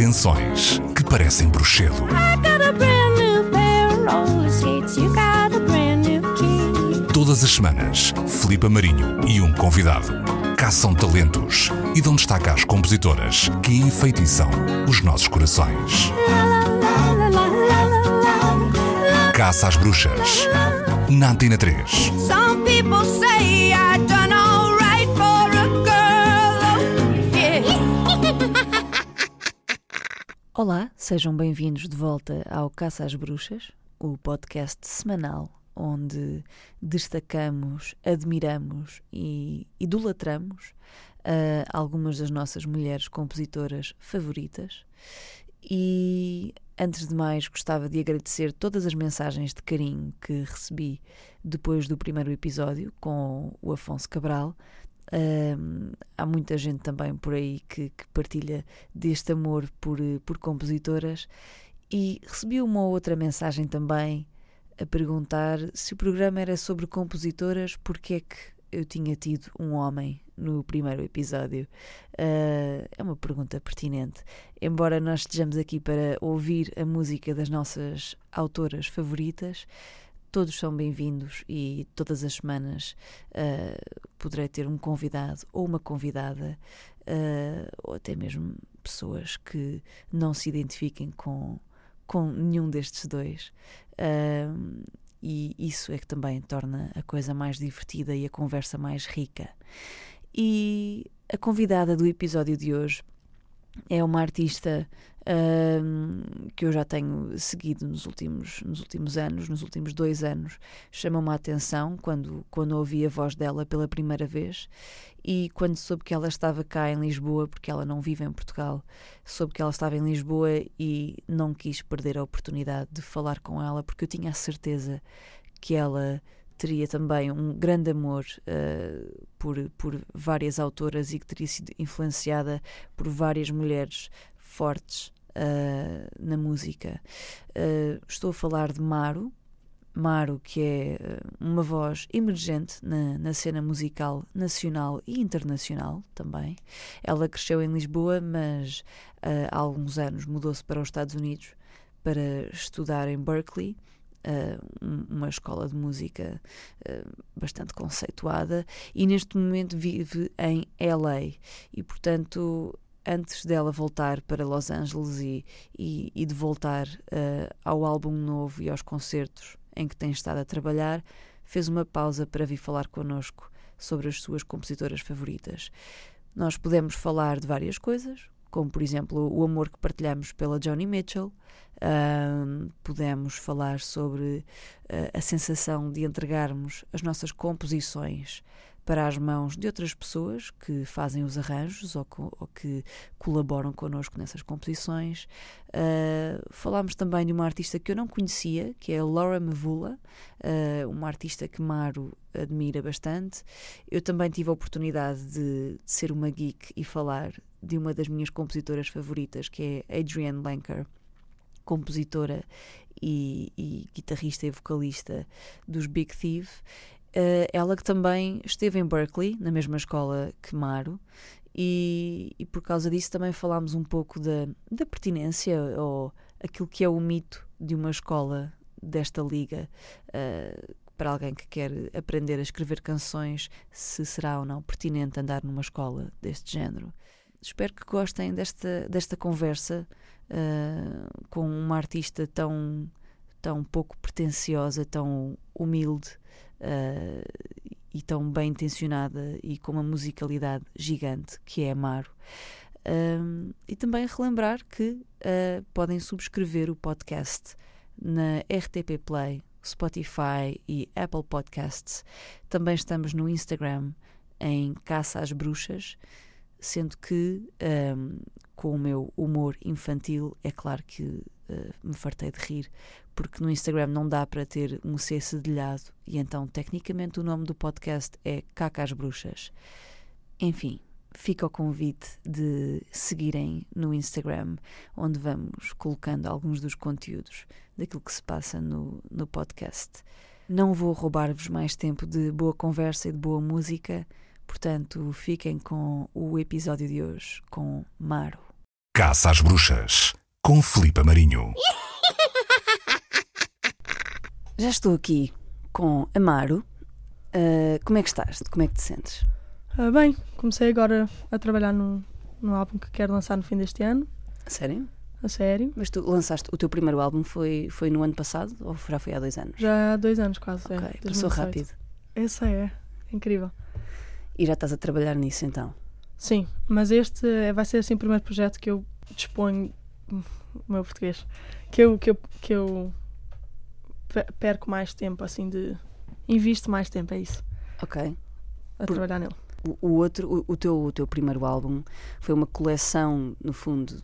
Canções que parecem bruxedo. Todas as semanas, Filipe Marinho e um convidado caçam talentos e dão destaque às compositoras que enfeitiçam os nossos corações. Caça às bruxas. Na Antena 3. Olá, sejam bem-vindos de volta ao Caça às Bruxas, o podcast semanal onde destacamos, admiramos e idolatramos ah, algumas das nossas mulheres compositoras favoritas. E antes de mais, gostava de agradecer todas as mensagens de carinho que recebi depois do primeiro episódio com o Afonso Cabral. Há muita gente também por aí que, que partilha deste amor por, eh, por compositoras e recebi uma ou outra mensagem também a perguntar se o programa era sobre compositoras, porque é que eu tinha tido um homem no primeiro episódio. Ah, é uma pergunta pertinente. Embora nós estejamos aqui para ouvir a música das nossas autoras favoritas, todos são bem-vindos e todas as semanas ah, poderei ter um convidado ou uma convidada, ah, ou até mesmo pessoas que não se identifiquem com, com nenhum destes dois. Ah, e isso é que também torna a coisa mais divertida e a conversa mais rica. E a convidada do episódio de hoje é uma artista ahm, que eu já tenho seguido nos últimos, nos últimos anos, nos últimos dois anos. Chamou-me a atenção quando, quando ouvi a voz dela pela primeira vez e quando soube que ela estava cá em Lisboa, porque ela não vive em Portugal, soube que ela estava em Lisboa e não quis perder a oportunidade de falar com ela, porque eu tinha a certeza que ela teria também um grande amor eh, por, por várias autoras e que teria sido influenciada por várias mulheres fortes eh, na música. Eh, estou a falar de Maro. Maro, que é uma voz emergente na, na cena musical nacional e internacional também. Ela cresceu em Lisboa, mas há alguns anos mudou-se para os Estados Unidos para estudar em Berkeley, um- uma escola de música eh, bastante conceituada, e neste momento vive em LA. E portanto, antes dela voltar para Los Angeles e, e, e de voltar eh, ao álbum novo e aos concertos em que tem estado a trabalhar, fez uma pausa para vir falar connosco sobre as suas compositoras favoritas. Nós podemos falar de várias coisas, como por exemplo o amor que partilhamos pela Joni Mitchell, podemos falar sobre ah, a sensação de entregarmos as nossas composições para as mãos de outras pessoas que fazem os arranjos ou, co- ou que colaboram connosco nessas composições. Ah, falámos também de uma artista que eu não conhecia, que é a Laura Mavula, ah, uma artista que Maro admira bastante. Eu também tive a oportunidade de, de ser uma geek e falar de uma das minhas compositoras favoritas, que é Adrienne Lenker, compositora e, e guitarrista e vocalista dos Big Thief. Eh, ela que também esteve em Berkeley, na mesma escola que Maro, e, e por causa disso também falámos um pouco da, da pertinência ou aquilo que é o mito de uma escola desta liga eh, para alguém que quer aprender a escrever canções, se será ou não pertinente andar numa escola deste género. Espero que gostem desta, desta conversa eh, com uma artista tão, tão pouco pretensiosa, tão humilde eh, e tão bem intencionada e com uma musicalidade gigante que é Amaro. E também relembrar que eh, podem subscrever o podcast na RTP Play, Spotify e Apple Podcasts. Também estamos no Instagram em Caça às Bruxas, sendo que um, com o meu humor infantil, é claro que eh, me fartei de rir, porque no Instagram não dá para ter um C cedilhado e então, tecnicamente, o nome do podcast é Caca às Bruxas. Enfim, fica o convite de seguirem no Instagram, onde vamos colocando alguns dos conteúdos daquilo que se passa no, no podcast. Não vou roubar-vos mais tempo de boa conversa e de boa música, portanto, fiquem com o episódio de hoje com Maro. Caça às Bruxas, com Filipe Marinho. Já estou aqui com Amaro. Ah, como é que estás? Como é que te sentes? Ah, bem, comecei agora a trabalhar no, no álbum que quero lançar no fim deste ano, A Sério? a sério. Mas tu lançaste o teu primeiro álbum foi, foi no ano passado ou já foi há dois anos? Já há dois anos quase. Ok, é, passou 2018. rápido. Esse é, incrível. E já estás a trabalhar nisso então? Sim, mas este é- vai ser assim o primeiro projeto que eu disponho hum, o meu português. Que eu, que eu, que eu perco mais tempo, assim, de. Invisto mais tempo, é isso, Ok. a Por- trabalhar nele. O, outro, o, teu, o teu primeiro álbum foi uma coleção, no fundo,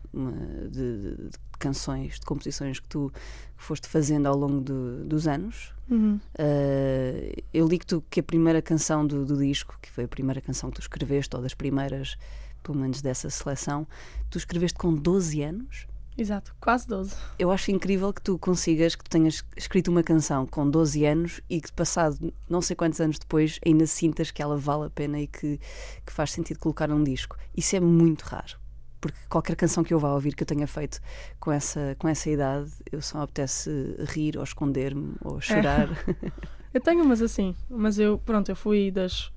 de, de- de canções, de composições que tu foste fazendo ao longo do- dos anos. Uhum. Uh, eu li que, tu, que a primeira canção do, do disco, que foi a primeira canção que tu escreveste, ou das primeiras, pelo menos dessa seleção, tu escreveste com 12 anos. Exato, quase 12. Eu acho incrível que tu consigas, que tu tenhas escrito uma canção com 12 anos e que passado não sei quantos anos depois ainda sintas que ela vale a pena e que, que faz sentido colocar num disco. Isso é muito raro. Porque qualquer canção que eu vá ouvir que eu tenha feito com essa, com essa idade, eu só apetece rir ou esconder-me ou chorar. Eu tenho umas assim, mas eu, pronto, eu fui das,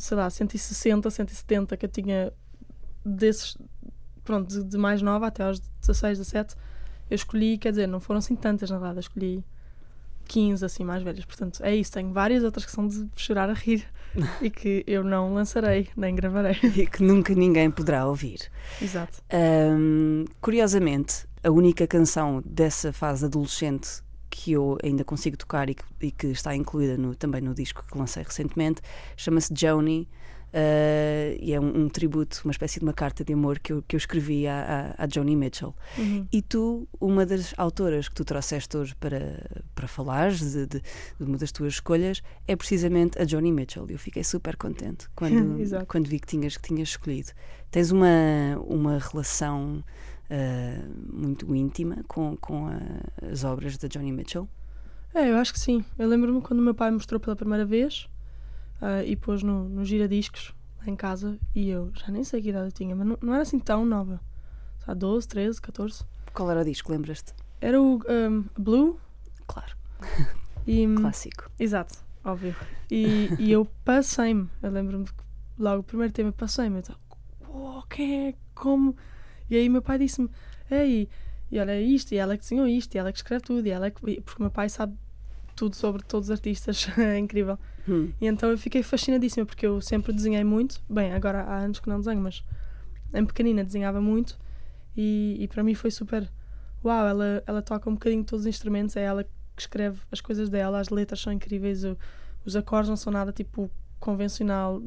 sei lá, 160, 170 que eu tinha desses, pronto, de, de mais nova até aos 16, 17, eu escolhi, quer dizer, não foram assim tantas na verdade, eu escolhi 15 assim mais velhas, portanto é isso, tenho várias outras que são de chorar a rir e que eu não lançarei, nem gravarei. e que nunca ninguém poderá ouvir. Exato. Ahm, curiosamente, a única canção dessa fase adolescente que eu ainda consigo tocar e que, e que está incluída no- também no disco que lancei recentemente chama-se Joni. Ah, e é um, um tributo, uma espécie de uma carta de amor que eu, que eu escrevi à, à, à Joni Mitchell. Uhum. E tu, uma das autoras que tu trouxeste hoje para, para falares de, de- de uma das tuas escolhas é precisamente a Joni Mitchell. Eu fiquei super contente quando, quando vi que tinhas, que tinhas escolhido. Tens uma, uma relação ah, muito íntima com, com a- as obras da Joni Mitchell? É, eu acho que sim. Eu lembro-me quando o meu pai mostrou pela primeira vez ah, e pôs no, no giradiscos lá em casa e eu já nem sei que idade eu tinha, mas não, não era assim tão nova. Só 12, 13, 14. Qual era o disco, lembras-te? Era o um, Blue Claro, e. clássico. Exato, óbvio. E, e eu passei-me. Eu lembro-me que logo o primeiro tema passei-me. Eu estava, "Uau, quem é? Como? E aí meu pai disse-me, ei, e olha isto, e ela é que desenhou isto, e ela é que escreve tudo, e ela é que. Porque o meu pai sabe tudo sobre todos os artistas, é incrível. Hum. E então eu fiquei fascinadíssima porque eu sempre desenhei muito. Bem, agora há anos que não desenho, mas em pequenina desenhava muito e, e para mim foi super. Uau, ela, ela toca um bocadinho todos os instrumentos, é ela que escreve as coisas dela, as letras são incríveis, o- os acordes não são nada tipo convencional.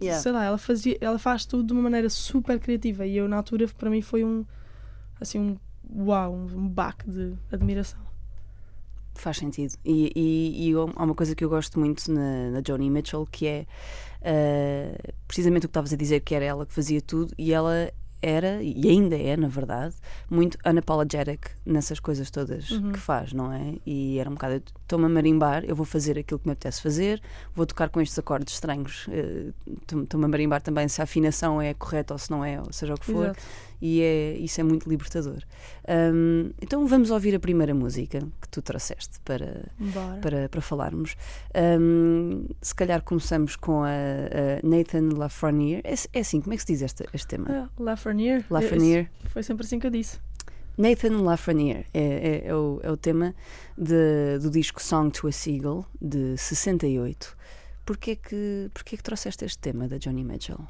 Yeah. Sei lá, ela, fazia, ela faz tudo de uma maneira super criativa e eu na altura para mim foi um assim um uau, um, baque de admiração. Faz sentido. E, e, e há uma coisa que eu gosto muito na, na Joni Mitchell que é ah, precisamente o que estavas a dizer, que era ela que fazia tudo e ela era, e ainda é, na verdade, muito unapologetic nessas coisas todas Uhum. que faz, não é? E era um bocado, estou-me a marimbar, eu vou fazer aquilo que me apetece fazer, vou tocar com estes acordes estranhos, eh, estou- estou-me a marimbar também se a afinação é correta ou se não é, ou seja o que for Exato. E é, isso é muito libertador. Hum, então vamos ouvir a primeira música que tu trouxeste para, Bora. para, para falarmos. Hum, se calhar começamos com a, a Nathan Lafreniere. É, é assim, como é que se diz este, este tema? Ah, Lafreniere. Lafreniere. Esse- Foi sempre assim que eu disse. Nathan Lafreniere é, é, é o, é o tema de- do disco Song to a Seagull, de 68. Porquê que, porquê que trouxeste este tema da Johnny Mitchell?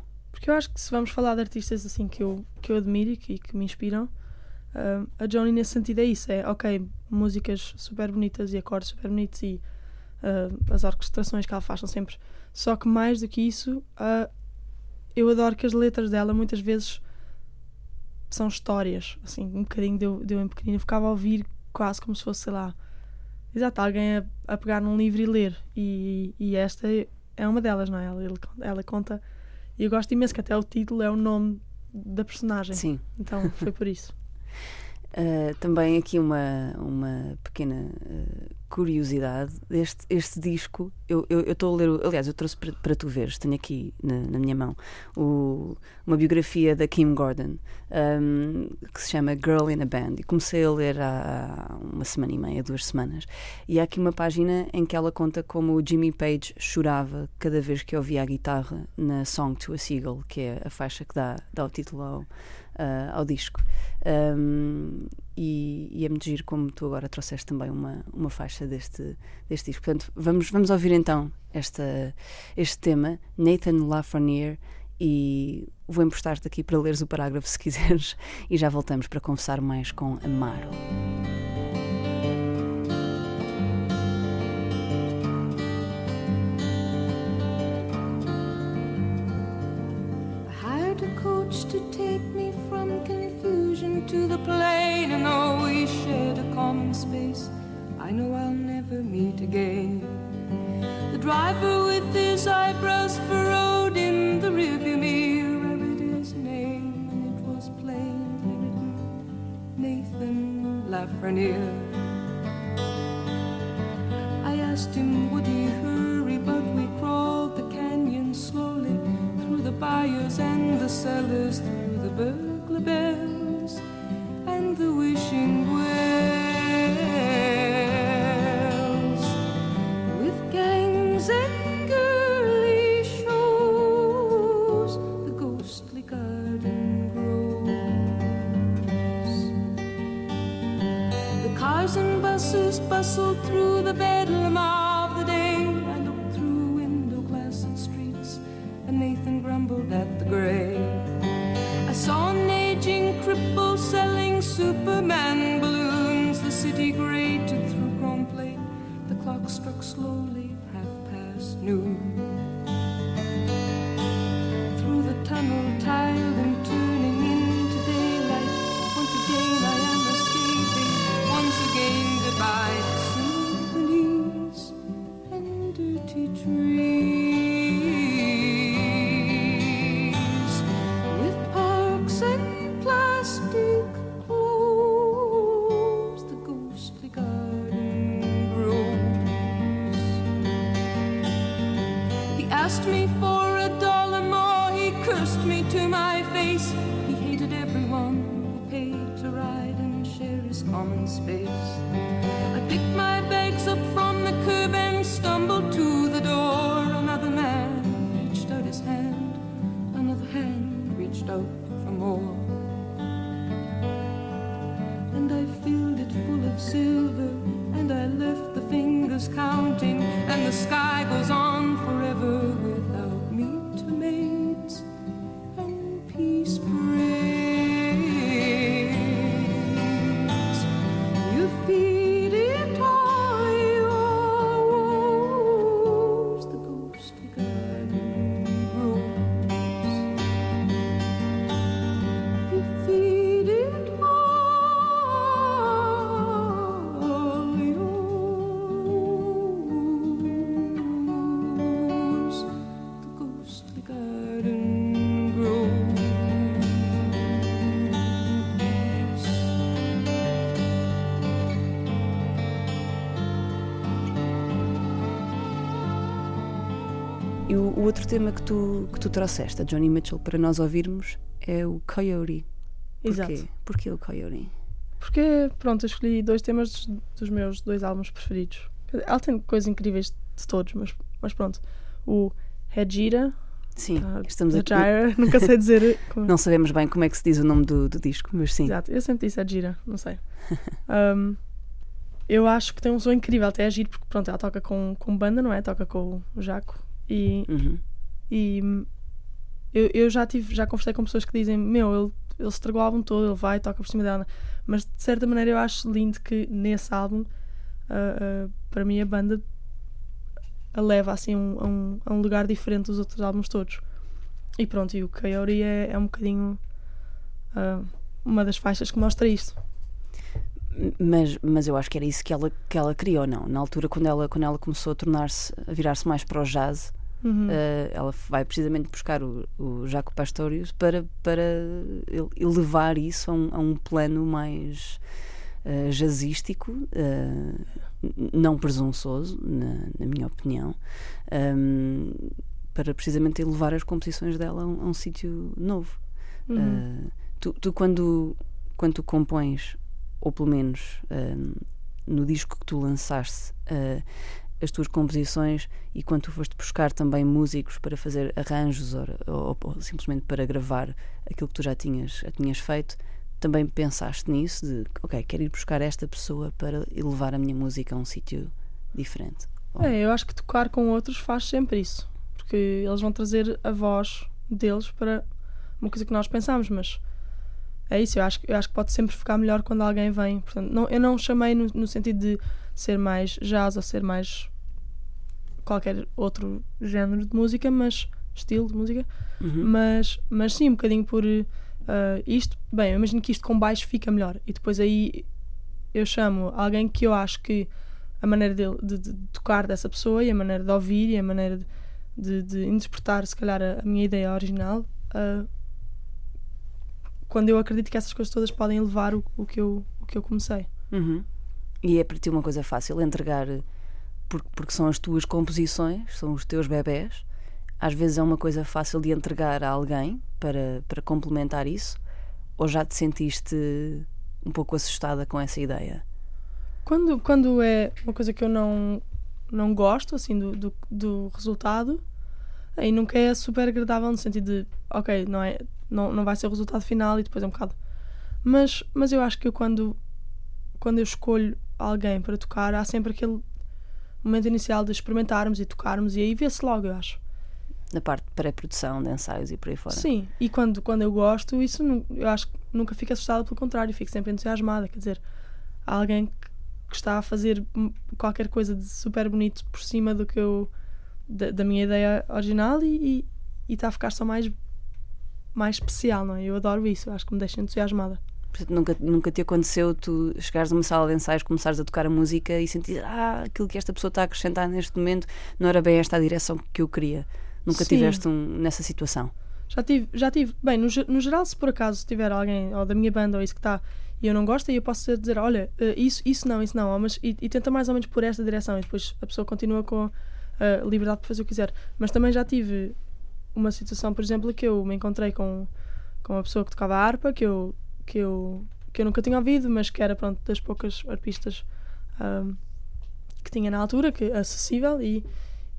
Porque eu acho que se vamos falar de artistas assim que eu, que eu admiro e que, que me inspiram, ah, a Johnny nesse sentido é isso, é ok, músicas super bonitas e acordes super bonitos e ah, as orquestrações que ela faz são sempre. Só que mais do que isso, ah, eu adoro que as letras dela muitas vezes são histórias, assim, um bocadinho deu, deu em pequenino, eu ficava a ouvir quase como se fosse, sei lá, exato, alguém a, a pegar num livro e ler. E, e esta é uma delas, não é? Ela, ela conta e eu gosto imenso que até o título é o nome da personagem. Sim. Então foi por isso. Uh, também aqui uma, uma pequena uh, curiosidade. Este, este disco, eu estou a ler, o- aliás, eu trouxe para, para tu veres, tenho aqui na, na minha mão o- uma biografia da Kim Gordon um, que se chama Girl in a Band. E comecei a ler há, há uma semana e meia, duas semanas. E há aqui uma página em que ela conta como o Jimmy Page chorava cada vez que ouvia a guitarra na Song to a Seagull, que é a faixa que dá, dá o título ao, ah, ao disco. Um, e, e é muito giro como tu agora trouxeste também uma, uma faixa deste, deste disco. Portanto, vamos, vamos ouvir então esta, este tema, Nathan Lafreniere, e vou emprestar-te aqui para leres o parágrafo se quiseres, e já voltamos para conversar mais com Amaro. To the plain, and though we shared a common space, I know I'll never meet again. The driver with his eyebrows furrowed in the rearview mirror read his name, and it was plainly written Nathan Lafreniere. I asked him, would he hurry, but we crawled the canyon slowly through the bayous and the cellars, through the burglar bells Nathan grumbled at the gray. I saw an aging cripple selling Superman balloons. The city grated through chrome plate. The clock struck slowly, half past noon. Through the tunnel, o, outro tema que tu, que tu trouxeste, a Johnny Mitchell, para nós ouvirmos, é o Coyote. Porquê? Exato. Porquê o Coyote? Porque, pronto, eu escolhi dois temas dos, dos meus dois álbuns preferidos. Ela tem coisas incríveis de todos, mas, mas pronto. O Hejira, Sim, ah, estamos aqui. Hejira, nunca sei dizer. como- Não sabemos bem como é que se diz o nome do, do disco, mas sim. Exato, eu sempre disse Hejira, não sei. Um, eu acho que tem um som incrível, até é giro, porque pronto, ela toca com, com banda, não é? Toca com o Jaco. E, Uhum. e eu, eu já tive, já conversei com pessoas que dizem, meu, ele, ele estragou o álbum todo, ele vai, toca por cima dela. Mas de certa maneira eu acho lindo que nesse álbum, ah, ah, para mim a banda a leva assim um- a, um, a um lugar diferente dos outros álbuns todos. E pronto, e o Coyote é, é um bocadinho ah, uma das faixas que mostra isto. Mas, mas eu acho que era isso que ela, que ela criou, não? Na altura, quando ela, quando ela começou a tornar-se, a virar-se mais para o jazz, Uhum. Uh, ela vai precisamente buscar o, o Jaco Pastorius para, para elevar isso a um, a um plano mais uh, jazzístico, uh, não presunçoso, na, na minha opinião, um, para precisamente elevar as composições dela a um, a um sítio novo. Uhum. tu, tu, quando, quando tu compões, ou pelo menos no disco que tu lançaste, as tuas composições e quando tu foste buscar também músicos para fazer arranjos ou, ou, ou, simplesmente para gravar aquilo que tu já tinhas, já tinhas feito, também pensaste nisso de ok, quero ir buscar esta pessoa para elevar a minha música a um sítio diferente. É, eu acho que tocar com outros faz sempre isso, porque eles vão trazer a voz deles para uma coisa que nós pensamos, mas é isso, eu acho, eu acho que pode sempre ficar melhor quando alguém vem. Portanto, não, eu não chamei no, no sentido de ser mais jazz ou ser mais qualquer outro género de música, mas estilo de música, uhum. mas, mas sim, um bocadinho por uh, isto. Bem, eu imagino que isto com baixo fica melhor e depois aí eu chamo alguém que eu acho que a maneira de, de, de tocar dessa pessoa e a maneira de ouvir e a maneira de, de interpretar, se calhar, a, a minha ideia original. Uh, quando eu acredito que essas coisas todas podem levar o, o, que, eu, o que eu comecei. Uhum. E é para ti uma coisa fácil entregar porque, porque são as tuas composições, são os teus bebés. Às vezes é uma coisa fácil de entregar a alguém para, para complementar isso, ou já te sentiste um pouco assustada com essa ideia? Quando, quando é uma coisa que eu não, não gosto assim do, do, do resultado, aí nunca é super agradável no sentido de ok, não, é, não, não vai ser o resultado final e depois é um bocado. Mas, mas eu acho que eu quando, quando eu escolho alguém para tocar, há sempre aquele momento inicial de experimentarmos e tocarmos e aí vê-se logo, eu acho. Na parte de pré-produção, de ensaios e por aí fora. Sim, e quando, quando eu gosto, isso eu acho que nunca fico assustada, pelo contrário, fico sempre entusiasmada. Quer dizer, há alguém que está a fazer qualquer coisa de super bonito por cima do que eu. da, da minha ideia original e, e, e está a ficar só mais, mais especial, não é? Eu adoro isso, acho que me deixa entusiasmada. Portanto, nunca, nunca te aconteceu tu chegares a uma sala de ensaios, começares a tocar a música e sentir ah, aquilo que esta pessoa está a acrescentar neste momento não era bem esta a direção que eu queria. Nunca Sim. tiveste um, nessa situação? Já tive, já tive. Bem, no, no geral, se por acaso tiver alguém ou da minha banda ou isso que está e eu não gosto, aí eu posso dizer, olha, eh, isso, isso não, isso não, mas e, e tenta mais ou menos por esta direção e depois a pessoa continua com a uh, liberdade para fazer o que quiser. Mas também já tive uma situação, por exemplo, que eu me encontrei com, com uma pessoa que tocava harpa, que eu, que eu que eu nunca tinha ouvido, mas que era pronto, das poucas arpistas que tinha na altura, que acessível e,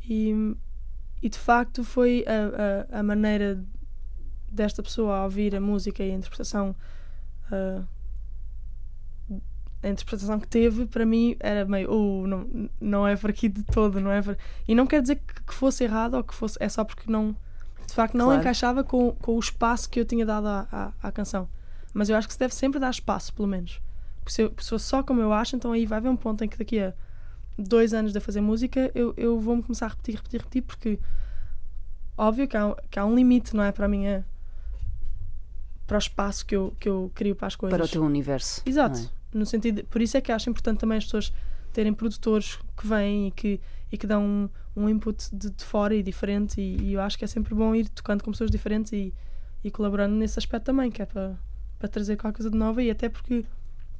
e, e de facto foi a, a, a, maneira desta pessoa a ouvir a música e a interpretação uh, a interpretação que teve para mim era meio oh, não, não é por aqui de todo não é e não quer dizer que, que, fosse errado ou que fosse é só porque não de facto não claro. encaixava com, com o espaço que eu tinha dado à, à, à canção mas eu acho que se deve sempre dar espaço, pelo menos. Porque se, eu, se for só como eu acho, então aí vai haver um ponto em que daqui a dois anos de fazer música eu, eu vou-me começar a repetir, repetir, repetir, porque óbvio que há, que há um limite, não é? Para a minha. para o espaço que eu, que eu crio para as coisas. Para o teu universo. Exato. É? No sentido. Por isso é que acho importante também as pessoas terem produtores que vêm e que, e que dão um, input de, de, fora e diferente. E, e, eu acho que é sempre bom ir tocando com pessoas diferentes e, e colaborando nesse aspecto também, que é para para trazer qualquer coisa de nova e até porque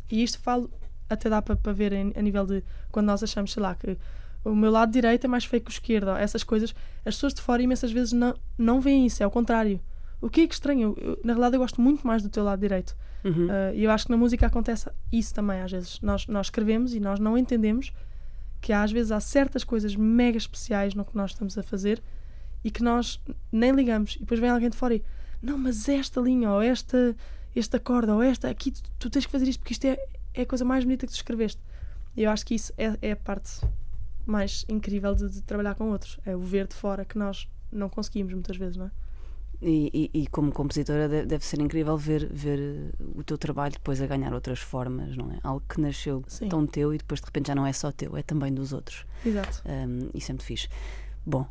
e isto falo até dá para, para ver a nível de quando nós achamos, sei lá, que o meu lado direito é mais feio que o esquerdo, essas coisas, as pessoas de fora imensas vezes não, não veem isso, é ao contrário. O que é que estranho? Eu, na realidade, eu gosto muito mais do teu lado direito. Uhum. Uh, e eu acho que na música acontece isso também, às vezes. Nós, nós escrevemos e nós não entendemos que às vezes há certas coisas mega especiais no que nós estamos a fazer e que nós nem ligamos. E depois vem alguém de fora e, não, mas esta linha ou esta este acorde ou esta, aqui tu, tu, tens que fazer isto porque isto é, é a coisa mais bonita que tu escreveste. E eu acho que isso é, é a parte mais incrível de, de, trabalhar com outros. É o ver de fora que nós não conseguimos muitas vezes, não é? E, e, e como compositora deve ser incrível ver, ver o teu trabalho depois a ganhar outras formas, não é? Algo que nasceu Sim. tão teu e depois de repente já não é só teu, é também dos outros. Exato. Um, isso é muito fixe. Bom,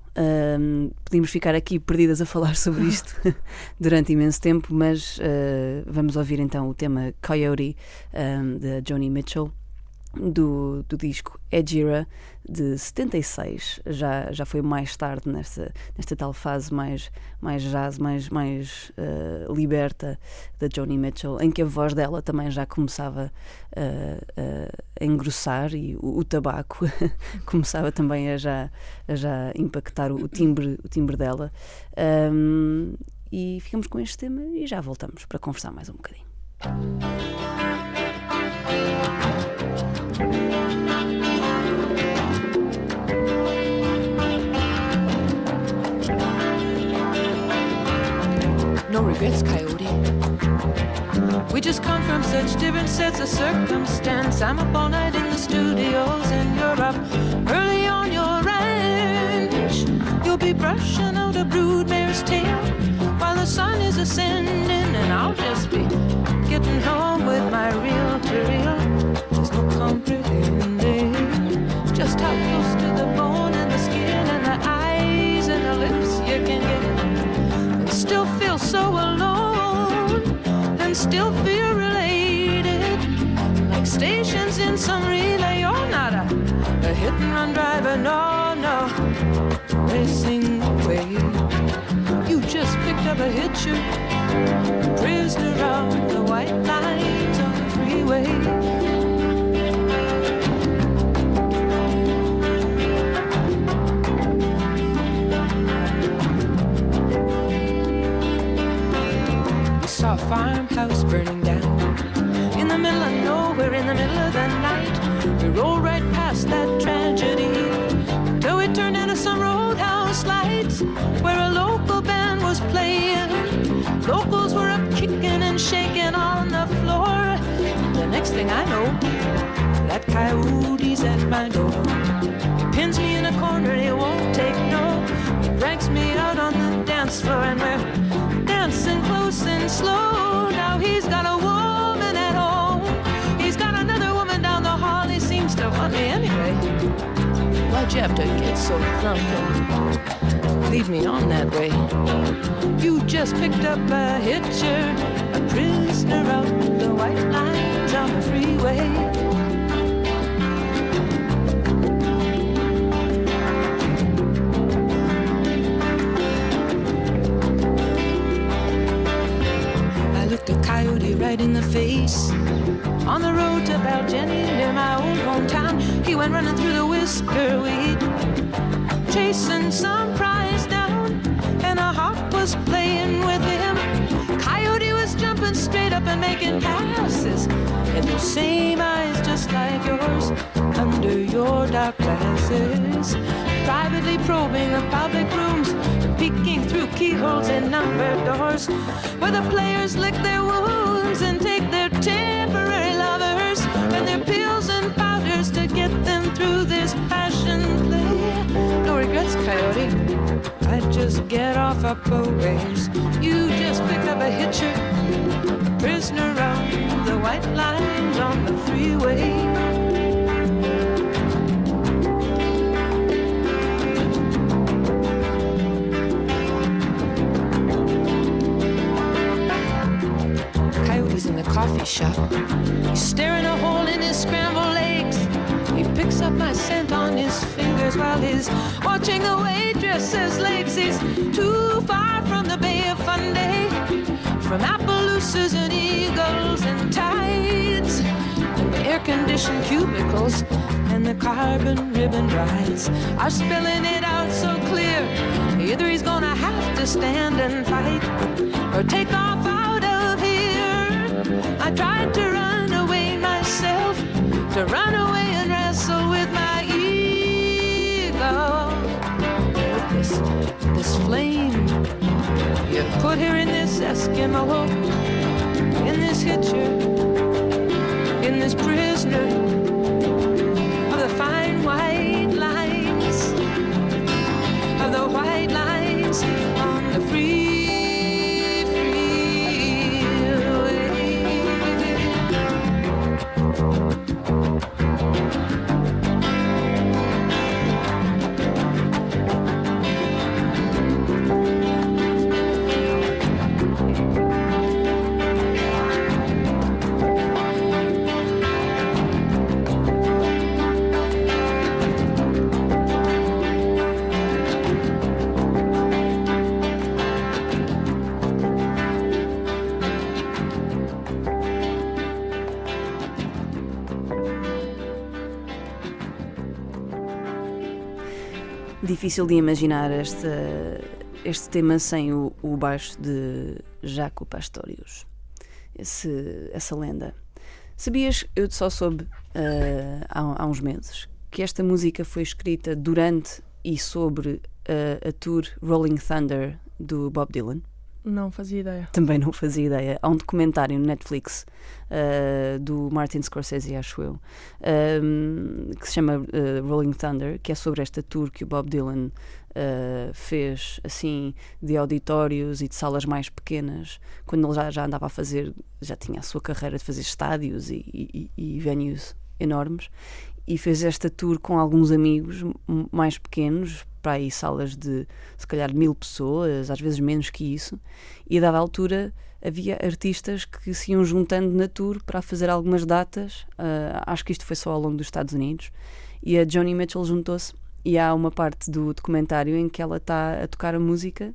um, podíamos ficar aqui perdidas a falar sobre isto durante imenso tempo, mas uh, vamos ouvir então o tema Coyote um, de Joni Mitchell. Do, do disco Edgira de 76. Já, já foi mais tarde nesta, nesta tal fase mais, mais jazz, mais, mais uh, liberta da Joni Mitchell, em que a voz dela também já começava uh, uh, a engrossar e o, o tabaco começava também a já, a já impactar o, o timbre, o timbre dela. Um, e ficamos com este tema e já voltamos para conversar mais um bocadinho. No regrets, Coyote. We just come from such different sets of circumstance. I'm up all night in the studios, and you're up early on your ranch. You'll be brushing out a broodmare's tail while the sun is ascending, and I'll just be getting home with my reel to reel. There's no comprehending just how close so alone and still feel related. Like stations in some relay, you're not a, a hit and run driver, no, no. Racing away. You just picked up a hitcher, prisoner around the white lines on the freeway. Saw a farmhouse burning down in the middle of nowhere, in the middle of the night. We rolled right past that tragedy till we turned into some roadhouse lights where a local band was playing. Locals were up kicking and shaking on the floor. The next thing I know, that coyote's at my door. He pins me in a corner, he won't take no. He drags me out on the dance floor and we're dancing close and slow. Now he's got a woman at home. He's got another woman down the hall. He seems to want me anyway. Why'd you have to get so drunk and lead me on that way? You just picked up a hitcher, a prisoner out the white lines on the freeway. Right in the face. On the road to Baljenny near my old hometown, he went running through the whisker weed, chasing some prize down, and a hawk was playing with him. Coyote was jumping straight up and making passes, and those same eyes just like yours under your dark glasses, privately probing the public rooms, peeking through keyholes in numbered doors, where the players lick their wounds and take their temporary lovers and their pills and powders to get them through this passion play. No regrets, Coyote. I just get off up a ways. You just picked up a hitcher, prisoner on the white lines on the freeway. Coffee shop. He's staring a hole in his scrambled eggs. He picks up my scent on his fingers while he's watching the waitress's legs. He's too far from the Bay of Fundy, from Appaloosas and eagles and tides, and the air-conditioned cubicles and the carbon ribbon rides are spelling it out so clear. Either he's gonna have to stand and fight or take off. I tried to run away myself, to run away and wrestle with my ego. This, this flame you put here in this Eskimo, in this hitcher, in this prisoner difícil de imaginar este, este tema sem o, o baixo de Jaco Pastorius, esse, essa lenda. Sabias, eu só soube uh, há, há, uns meses, que esta música foi escrita durante e sobre uh, a tour Rolling Thunder do Bob Dylan? Não fazia ideia. Também não fazia ideia. Há um documentário no Netflix uh, do Martin Scorsese, acho eu, um, que se chama uh, Rolling Thunder, que é sobre esta tour que o Bob Dylan uh, fez, assim, de auditórios e de salas mais pequenas, quando ele já, já andava a fazer, já tinha a sua carreira de fazer estádios e, e, e venues enormes. E fez esta tour com alguns amigos mais pequenos, para aí salas de se calhar mil pessoas, às vezes menos que isso, e a dada altura havia artistas que se iam juntando na tour para fazer algumas datas. Uh, acho que isto foi só ao longo dos Estados Unidos. E a Joni Mitchell juntou-se. E há uma parte do documentário em que ela está a tocar a música,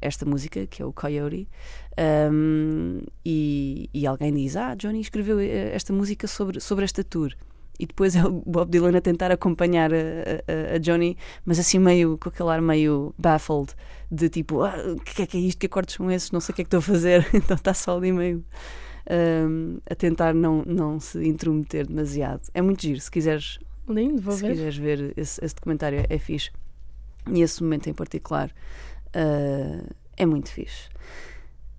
esta música, que é o Coyote, um, e, e, alguém diz: Ah, Johnny escreveu eh, esta música sobre, sobre esta tour e depois é o Bob Dylan a tentar acompanhar a, a, a, Johnny, mas assim meio com aquele ar meio baffled, de tipo, ah, o que é que é isto? Que acordes são esses? Não sei o que é que estou a fazer. então está só ali meio um, a tentar não, não se intrometer demasiado. É muito giro, se quiseres. Lindo, vou se ver. quiseres ver esse, esse, documentário, é fixe. E esse momento em particular uh, é muito fixe.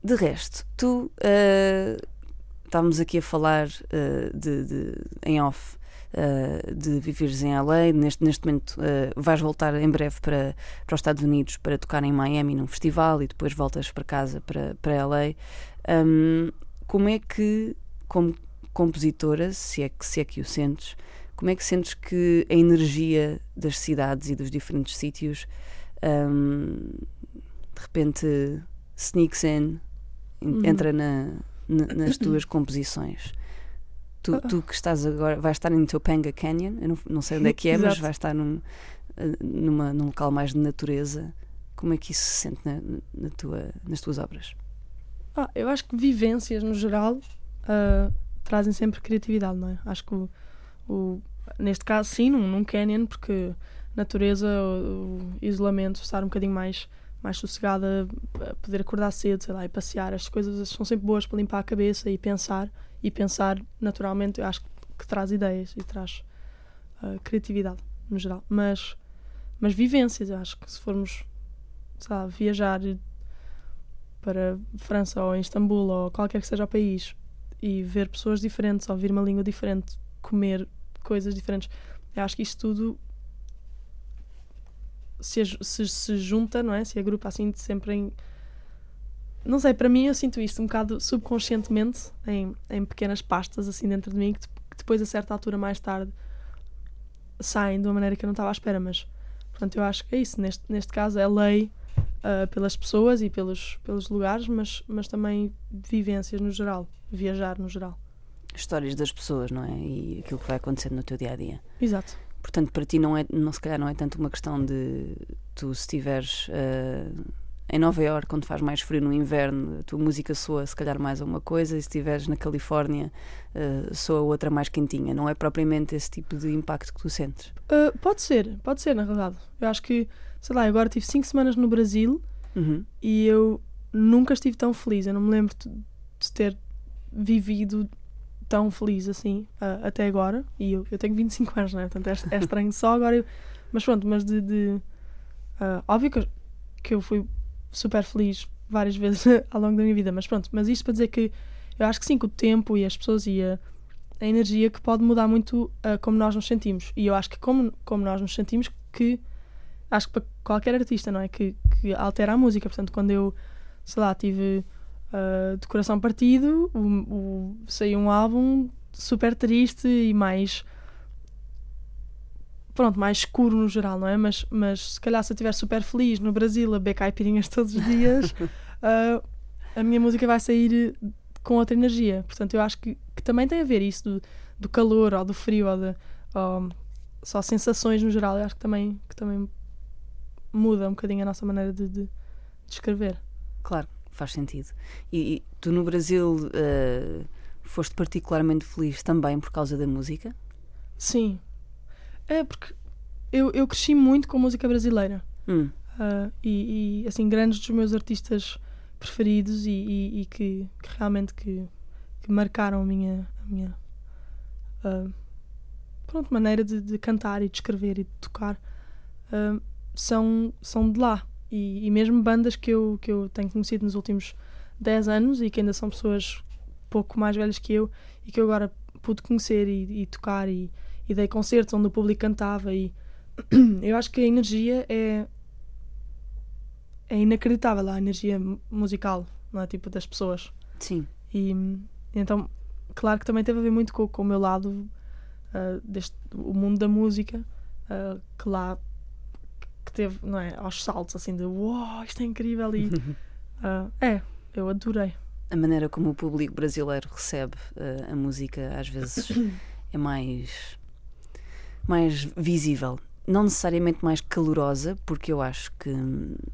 De resto, tu. Uh, estávamos aqui a falar uh, de, de, em off uh, de viveres em LA. Neste, neste momento uh, vais voltar em breve para, para os Estados Unidos para tocar em Miami num festival e depois voltas para casa para, para LA. Um, como é que, como compositora, se é, que, se é que o sentes, como é que sentes que a energia das cidades e dos diferentes sítios um, de repente sneaks in, uhum. entra na, na, nas tuas composições? Tu, tu, que estás agora, vais estar em Topanga Canyon, eu não, não sei onde é que é, mas vais estar num, eh, numa, num local mais de natureza. Como é que isso se sente na, na tua, nas tuas obras? Ah, eu acho que vivências, no geral, uh, trazem sempre criatividade, não é? Acho que o, o neste caso, sim, num, num canyon, porque natureza, o, o, isolamento, estar um bocadinho mais, mais sossegada, poder acordar cedo, sei lá, e passear, as coisas são sempre boas para limpar a cabeça e pensar e pensar naturalmente, eu acho que traz ideias e traz uh, criatividade no geral. Mas, mas vivências, eu acho que se formos lá, viajar para França ou Istambul ou qualquer que seja o país e ver pessoas diferentes, ouvir uma língua diferente, comer coisas diferentes, eu acho que isto tudo se, se, se junta, não é? Se agrupa assim sempre em não sei, para mim eu sinto isto um bocado subconscientemente em, em pequenas pastas assim dentro de mim que, que depois a certa altura mais tarde saem de uma maneira que eu não estava à espera, mas portanto eu acho que é isso, neste, neste caso é lei uh, pelas pessoas e pelos, pelos lugares, mas, mas também vivências no geral, viajar no geral. Histórias das pessoas, não é? E aquilo que vai acontecendo no teu dia a dia. Exato. Portanto, para ti não é, não, se calhar não é tanto uma questão de tu se estiveres uh, em Nova York, quando faz mais frio no inverno, a tua música soa se calhar mais a uma coisa, e se estiveres na Califórnia, uh, soa outra mais quentinha. Não é propriamente esse tipo de impacto que tu sentes? Uh, pode ser, pode ser, na realidade. Eu acho que, sei lá, agora tive cinco semanas no Brasil uhum. e eu nunca estive tão feliz. Eu não me lembro de ter vivido tão feliz assim uh, até agora. E eu, eu tenho 25 anos, né? Portanto, é, é estranho só agora. Eu... Mas pronto, mas de. de uh, óbvio que, que eu fui super feliz várias vezes ao longo da minha vida, mas pronto, mas isto para dizer que eu acho que sim, que o tempo e as pessoas e a, a energia que pode mudar muito uh, como nós nos sentimos. E eu acho que como, como nós nos sentimos, que acho que para qualquer artista, não é? Que, que altera a música. Portanto, quando eu, sei lá, tive uh, de coração partido, o, o, saiu um álbum super triste e mais pronto, mais escuro no geral, não é? Mas, mas se calhar se eu estiver super feliz no Brasil a beber caipirinhas todos os dias, uh, a minha música vai sair com outra energia. Portanto, eu acho que, que também tem a ver isso do, do calor ou do frio ou, de, ou só sensações no geral. Eu acho que também, que também muda um bocadinho a nossa maneira de, de, de escrever. Claro, faz sentido. E, e tu no Brasil uh, foste particularmente feliz também por causa da música? Sim, é porque eu, eu cresci muito com música brasileira. Hum, Uh, e, e, assim grandes dos meus artistas preferidos e, e- e que, que realmente que, que marcaram a minha, a minha uh, pronto, maneira de, de cantar e de escrever e de tocar uh, são, são de lá e, mesmo bandas que eu, que eu tenho conhecido nos últimos 10 anos e que ainda são pessoas pouco mais velhas que eu e que eu agora pude conhecer e, e tocar e, e dei concertos onde o público cantava e eu acho que a energia é é inacreditável a energia mu- musical, não é? Tipo, das pessoas. sim. E então, claro que também teve a ver muito com, com o meu lado ah, deste, o mundo da música, ah, que lá que teve, não é? Aos saltos, assim, de uau, isto é incrível e ah, é, eu adorei. A maneira como o público brasileiro recebe a música às vezes é mais, mais visível. Não necessariamente mais calorosa, porque eu acho que,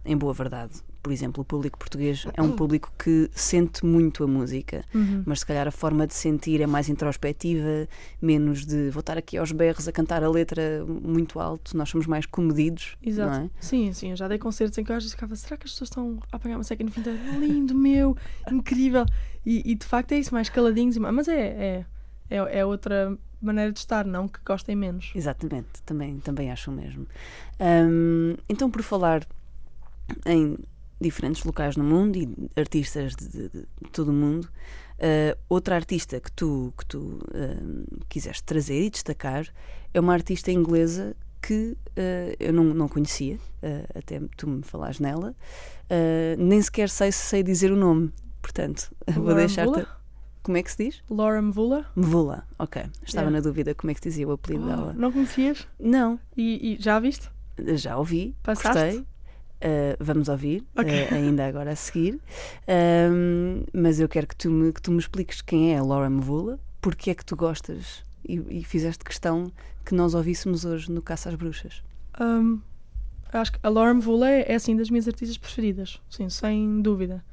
em boa verdade, por exemplo, o público português é um público que sente muito a música, mas se calhar a forma de sentir é mais introspectiva, menos de vou estar aqui aos berros a cantar a letra muito alto. Nós somos mais comedidos, Exato. não é? Sim, sim, eu já dei concertos em que eu às vezes ficava, será que as pessoas estão a apanhar uma seca no fim? Lindo, meu, incrível. E, e, de facto é isso, mais caladinhos, mas é, é, é, é outra maneira de estar, não que gostem menos. Exatamente, também, também acho o mesmo. Hum, então, por falar em diferentes locais no mundo e artistas de, de- de todo o mundo, uh, outra artista que tu, que tu hum, quiseste trazer e destacar é uma artista inglesa que uh, eu não, não conhecia, uh, até tu me falares nela, Uh, nem sequer sei se sei dizer o nome, portanto, vou deixar-te. Como é que se diz? Laura Mvula? Mvula, ok. Estava Yeah. na dúvida como é que se dizia o apelido Oh, dela. não conhecias? Não, E, e já viste? já ouvi, Passaste? gostei. Uh, vamos ouvir, Ok. uh, ainda agora a seguir. Mas eu quero que tu, me, que tu me expliques quem é a Laura Mvula, porque é que tu gostas e, e fizeste questão que nós ouvíssemos hoje no Caça às Bruxas. Acho que a Laura Mvula é, é assim das minhas artistas preferidas, sim, sem dúvida.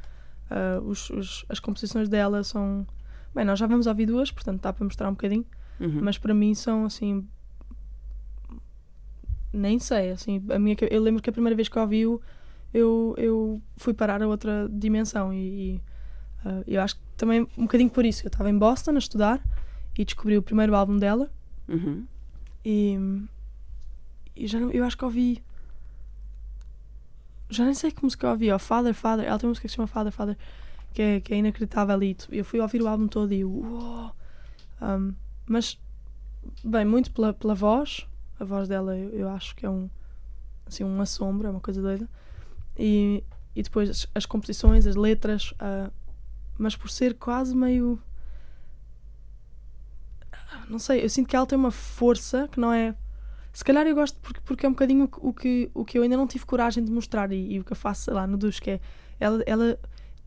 Ah, os- os- as composições dela são. Bem, nós já vamos ouvir duas, portanto dá para mostrar um bocadinho, Uhum. mas para mim são assim. Nem sei, assim, a minha, eu lembro que a primeira vez que ouvi-o eu, eu fui parar a outra dimensão e, e, ah, eu acho que também um bocadinho por isso. Eu estava em Boston a estudar e descobri o primeiro álbum dela Uhum. e, e já não, eu acho que ouvi. Já nem sei que música eu ouvi. ó, Father, Father. Ela tem uma música que se chama Father, Father, que é, que é inacreditável. E eu fui ouvir o álbum todo e uou. Um, mas, bem, muito pela, pela voz. A voz dela eu, eu acho que é um. Assim, um assombro, é uma coisa doida. E, e depois as, as composições, as letras. ah, mas por ser quase meio. ah, Não sei, eu sinto que ela tem uma força que não é. Se calhar eu gosto porque, porque é um bocadinho o que, o que eu ainda não tive coragem de mostrar e, e o que eu faço, sei lá, no Dush, que é. Ela, ela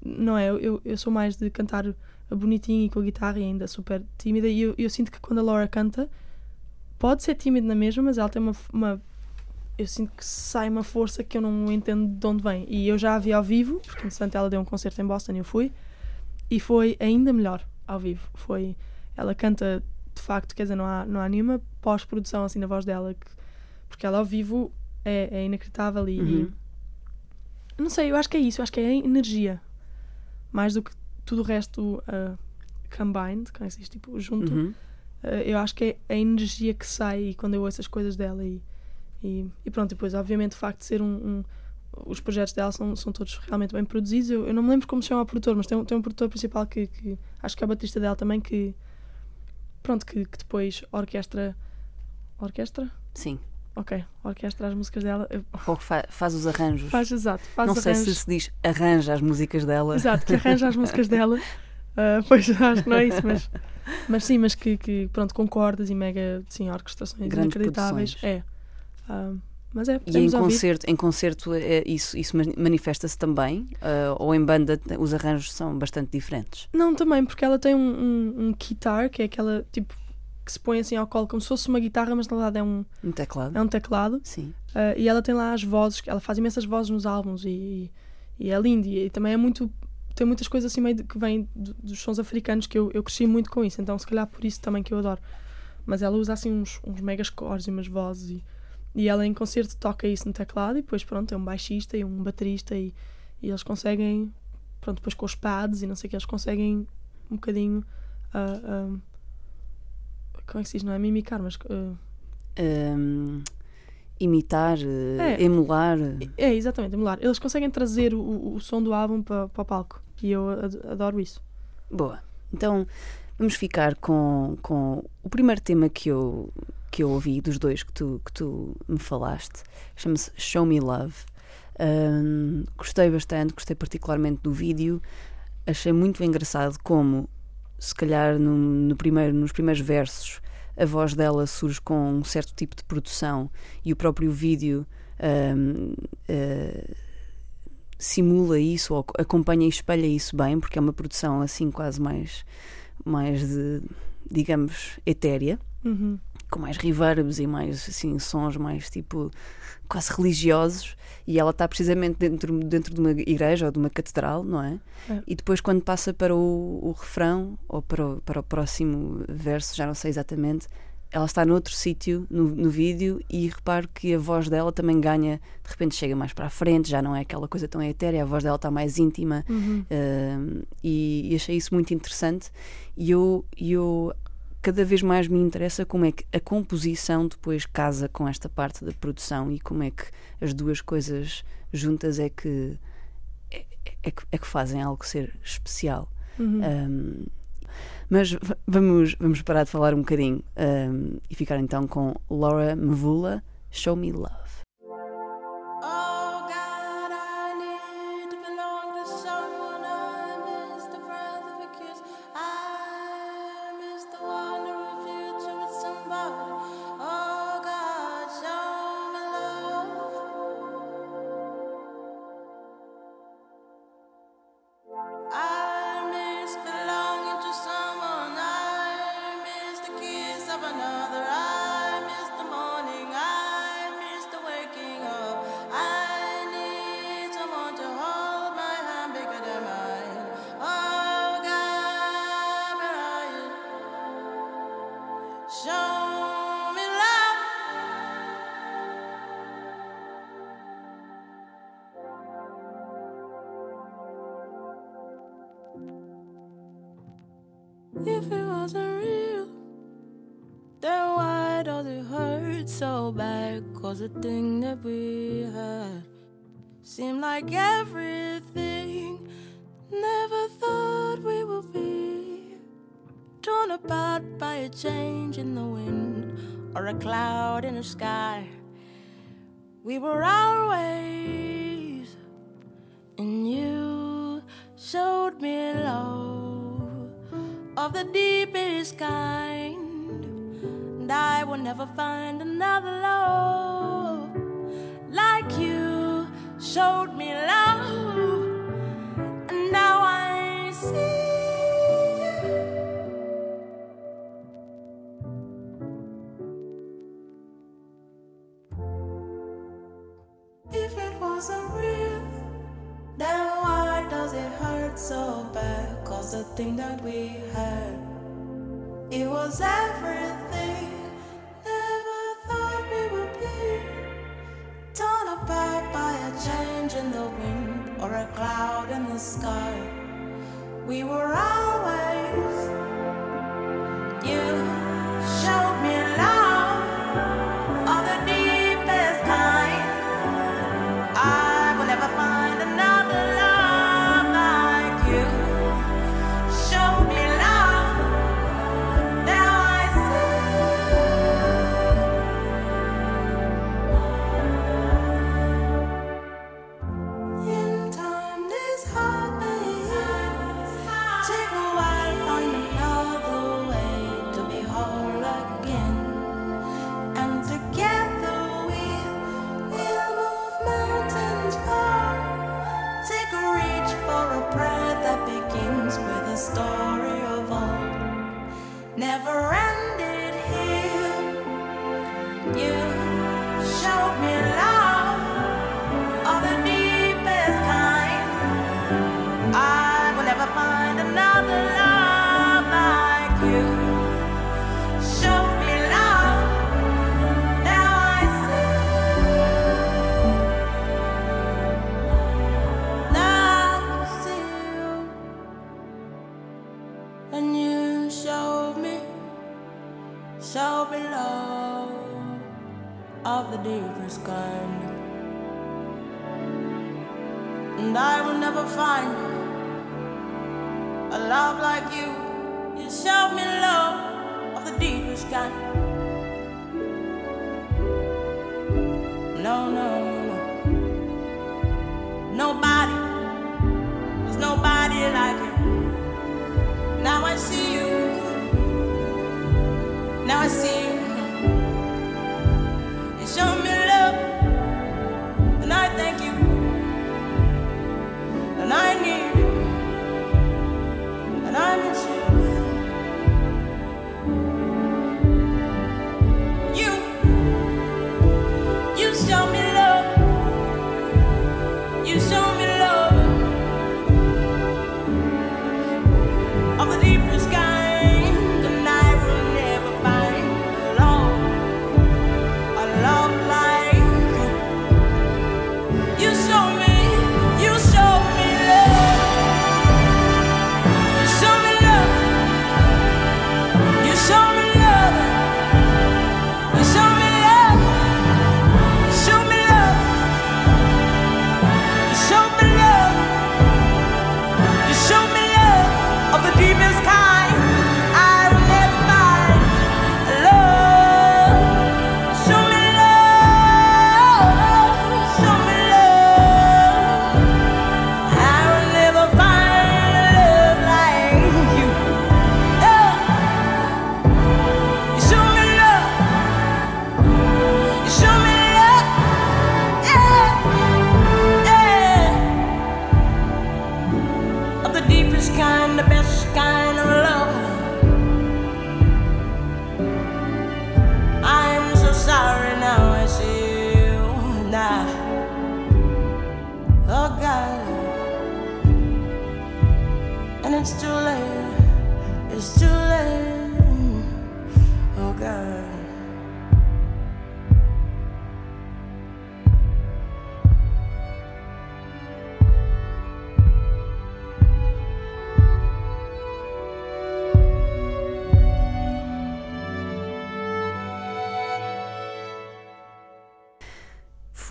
não é? Eu, eu sou mais de cantar bonitinho e com a guitarra e ainda super tímida. E eu, eu sinto que quando a Laura canta, pode ser tímida na mesma, mas ela tem uma, uma. Eu sinto que sai uma força que eu não entendo de onde vem. E eu já a vi ao vivo, porque entretanto ela deu um concerto em Boston e eu fui, e foi ainda melhor ao vivo. Foi. Ela canta de facto, quer dizer, não há, não há nenhuma pós-produção assim na voz dela, que, porque ela ao vivo é, é inacreditável e, e- Uhum. não sei, eu acho que é isso, eu acho que é a energia mais do que tudo o resto uh, combined, como é que se diz, tipo, junto. Uhum. Uh, eu acho que é a energia que sai quando eu ouço as coisas dela e, e, e pronto, depois obviamente o facto de ser um, um- os projetos dela são, são todos realmente bem produzidos eu, eu não me lembro como se chama o produtor mas tem, um- tem um produtor principal que, que acho que é o batista dela também que pronto, que, que depois orquestra orquestra? Sim. Ok, orquestra as músicas dela eu- Ou que fa- faz os arranjos. faz exato, faz não os sei se arranjos. se diz arranja as músicas dela. Exato, que arranja as músicas dela. Ah, pois acho que não é isso, mas, mas sim, mas que, que pronto, com cordas e mega sim, orquestrações Grandes inacreditáveis. produções. É. Ah, mas é, E em concerto, em concerto é, isso, isso mani- manifesta-se também? Ah, ou em banda os arranjos são bastante diferentes? Não, também, porque ela tem um, um, um guitar, que é aquela tipo que se põe assim ao colo como se fosse uma guitarra, mas na verdade é um, Um teclado? é um teclado. Sim. Ah, e ela tem lá as vozes, ela faz imensas vozes nos álbuns e, e é lindo. E, também é muito. Tem muitas coisas assim meio de- que vêm do- dos sons africanos que eu, eu cresci muito com isso, então se calhar por isso também que eu adoro. Mas ela usa assim uns, uns megas cores e umas vozes e, e ela em concerto toca isso no teclado e depois pronto, é um baixista e um baterista e, e eles conseguem, pronto, depois com os pads e não sei o que, eles conseguem um bocadinho uh, como é que se diz? Não é mimicar, mas uh, Um, imitar, eh, emular. é exatamente, emular. Eles conseguem trazer o, o som do álbum para, para o palco e eu ad- adoro isso. Boa. Então vamos ficar com, com o primeiro tema que eu, que eu ouvi dos dois que tu, que tu me falaste. Chama-se Show Me Love. Ahm, gostei bastante, gostei particularmente do vídeo. Achei muito engraçado como, se calhar, no, no primeiro, nos primeiros versos, a voz dela surge com um certo tipo de produção e o próprio vídeo ahm, ah, simula isso ou acompanha e espelha isso bem, porque é uma produção assim quase mais, mais de, digamos, etérea, Uhum. Com mais reverbs e mais assim sons mais tipo quase religiosos e ela está precisamente dentro, dentro de uma igreja ou de uma catedral, não é? É. E depois quando passa para o, o refrão ou para o, para o próximo verso, já não sei exatamente, ela está noutro sítio no, no vídeo e reparo que a voz dela também ganha, de repente chega mais para a frente, já não é aquela coisa tão etérea, a voz dela está mais íntima Uhum. um, e, e achei isso muito interessante e eu, e eu cada vez mais me interessa como é que a composição depois casa com esta parte da produção e como é que as duas coisas juntas é que é, é que, é que fazem algo ser especial Uhum. um, mas vamos, vamos parar de falar um bocadinho um, e ficar então com Laura Mvula Show Me Love the thing that we had, it was everything. Never thought we would be torn apart by a change in the wind or a cloud in the sky. We were always, you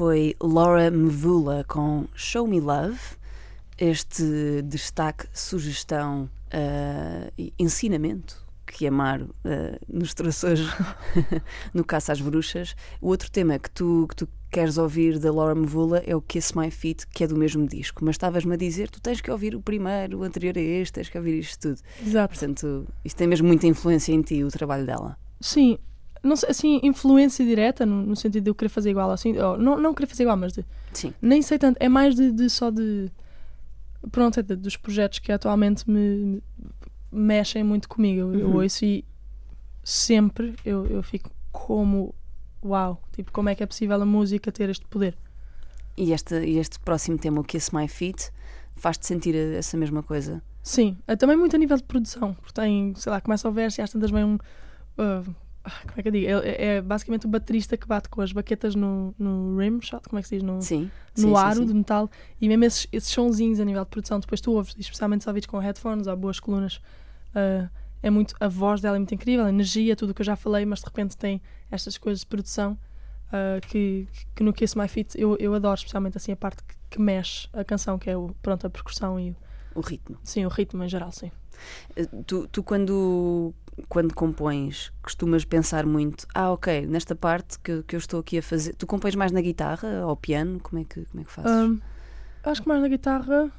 Foi Laura Mvula com Show Me Love. Este destaque, sugestão, e ensinamento que Amaro ah, nos trouxe hoje no Caça às Bruxas. O outro tema que tu, que tu queres ouvir da Laura Mvula é o Kiss My Feet, que é do mesmo disco. Mas estavas-me a dizer, tu tens que ouvir o primeiro, o anterior a este, tens que ouvir isto tudo. Exato. Portanto, isto tem mesmo muita influência em ti, o trabalho dela. Sim, não sei, assim, influência direta, no, no sentido de eu querer fazer igual, assim, não, não querer fazer igual, mas de, Sim. nem sei tanto, é mais de, de só de, pronto, é de- dos projetos que atualmente me, me mexem muito comigo, eu, eu Uhum. ouço e sempre eu, eu fico como, uau, tipo, como é que é possível a música ter este poder? E este, e este próximo tema, o Kiss My Feet, faz-te sentir essa mesma coisa? Sim, é também muito a nível de produção, porque tem, sei lá, começa o verso e às tantas vem um. ah, como é que eu digo? É, é basicamente o baterista que bate com as baquetas no, no rim shot, como é que se diz? No, Sim. no sim, aro sim. de metal e mesmo esses, esses sonzinhos a nível de produção, depois tu ouves, especialmente se ouvis com headphones ou boas colunas, ah, é muito, a voz dela é muito incrível, a energia, tudo o que eu já falei, mas de repente tem estas coisas de produção ah, que, que no Kiss My Feet eu, eu adoro, especialmente assim a parte que, que mexe a canção, que é o, pronto, a percussão e o, O ritmo. sim, o ritmo em geral, sim. Eh, Tu, tu quando, quando compões, costumas pensar muito, ah, ok, nesta parte que, que eu estou aqui a fazer, tu compões mais na guitarra ou piano? Como é que, como é que fazes? Ahm, acho que mais na guitarra,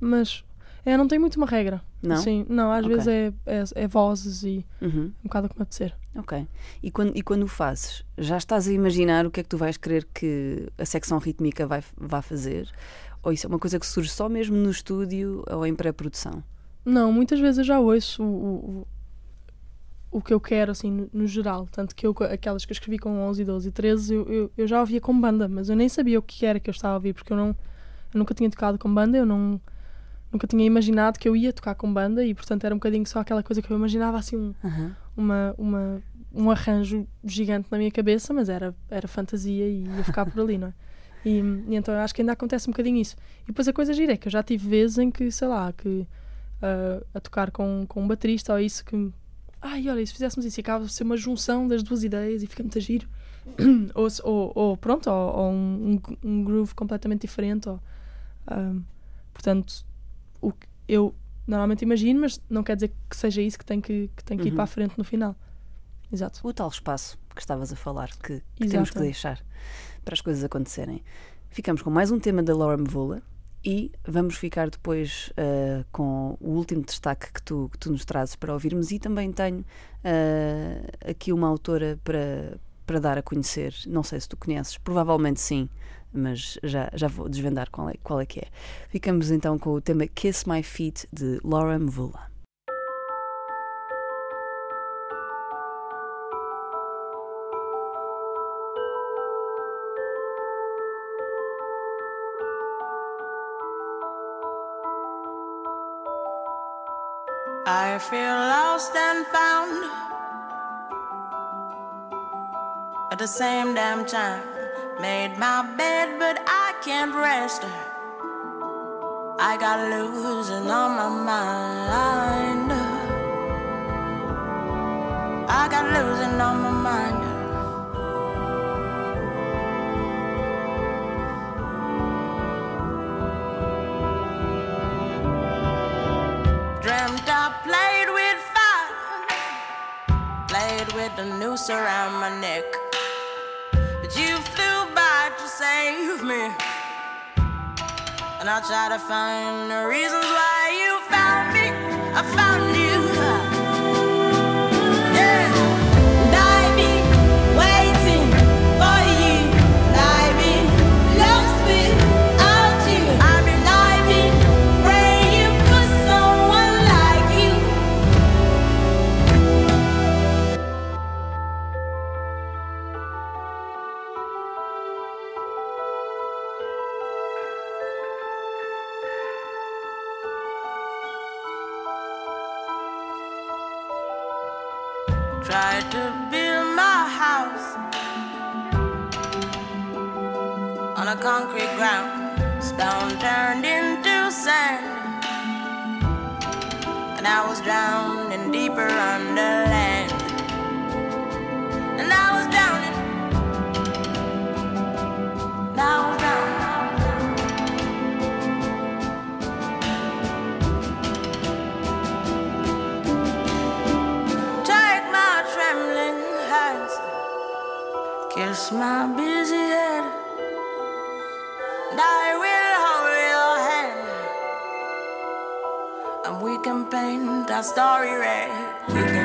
mas é, não tem muito uma regra. Não? Sim, não, às Ok. vezes é, é, é vozes e Uhum, um bocado como apetecer. ok. E quando, e quando o fazes, já estás a imaginar o que é que tu vais querer que a secção rítmica vai, vá fazer? Ou isso é uma coisa que surge só mesmo no estúdio ou em pré-produção? Não, muitas vezes eu já ouço o, o, o que eu quero, assim, no, no geral. Tanto que eu, aquelas que eu escrevi com 11, 12 e 13, eu, eu, eu já ouvia com banda, mas eu nem sabia o que era que eu estava a ouvir, porque eu, não, eu nunca tinha tocado com banda, eu não, nunca tinha imaginado que eu ia tocar com banda e, portanto, era um bocadinho só aquela coisa que eu imaginava, assim, um, Aham. uma, uma, um arranjo gigante na minha cabeça, mas era, era fantasia e ia ficar por ali, não é? E, e então eu acho que ainda acontece um bocadinho isso. E depois a coisa gira é que eu já tive vezes em que, sei lá, que ah, a tocar com, com um baterista ou isso que ai, olha, e se fizéssemos isso, e acaba de ser uma junção das duas ideias e fica muito a giro. ou, ou, ou pronto, ou, ou um, um, um groove completamente diferente. Ou, portanto, o que eu normalmente imagino, mas não quer dizer que seja isso que tem que, que, tem que ir Uhum. para a frente no final. Exato. O tal espaço que estavas a falar, que, que temos que deixar para as coisas acontecerem. Ficamos com mais um tema da Laura Mvula e vamos ficar depois ah, com o último destaque que tu, que tu nos trazes para ouvirmos e também tenho ah, aqui uma autora para, para dar a conhecer. Não sei se tu conheces, provavelmente sim, mas já, já vou desvendar qual é, qual é que é. Ficamos então com o tema Kiss My Feet de Laura Mvula. Feel lost and found at the same damn time. Made my bed, but I can't rest. I got losing on my mind. I got losing on my mind. Played with the noose around my neck. But you flew by to save me, and I try to find the reasons why you found me. I found Stone turned into sand. And I was drowning deeper under land. And I was drowning. And I was drowning. Take my trembling hands, kiss my busy head, and I will we can paint our story red.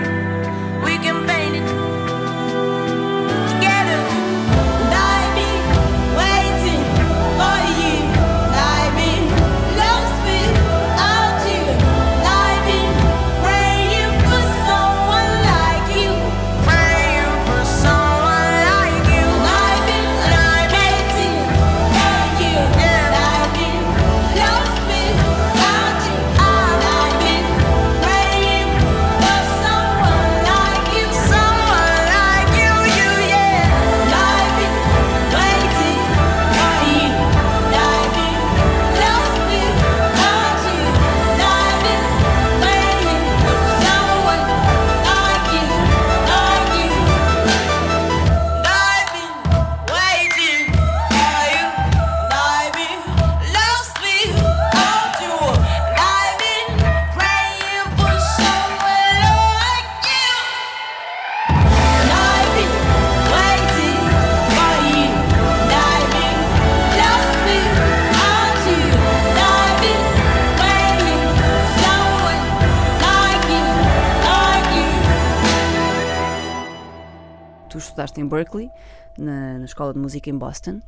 Em Berkeley, na, na Escola de Música em Boston,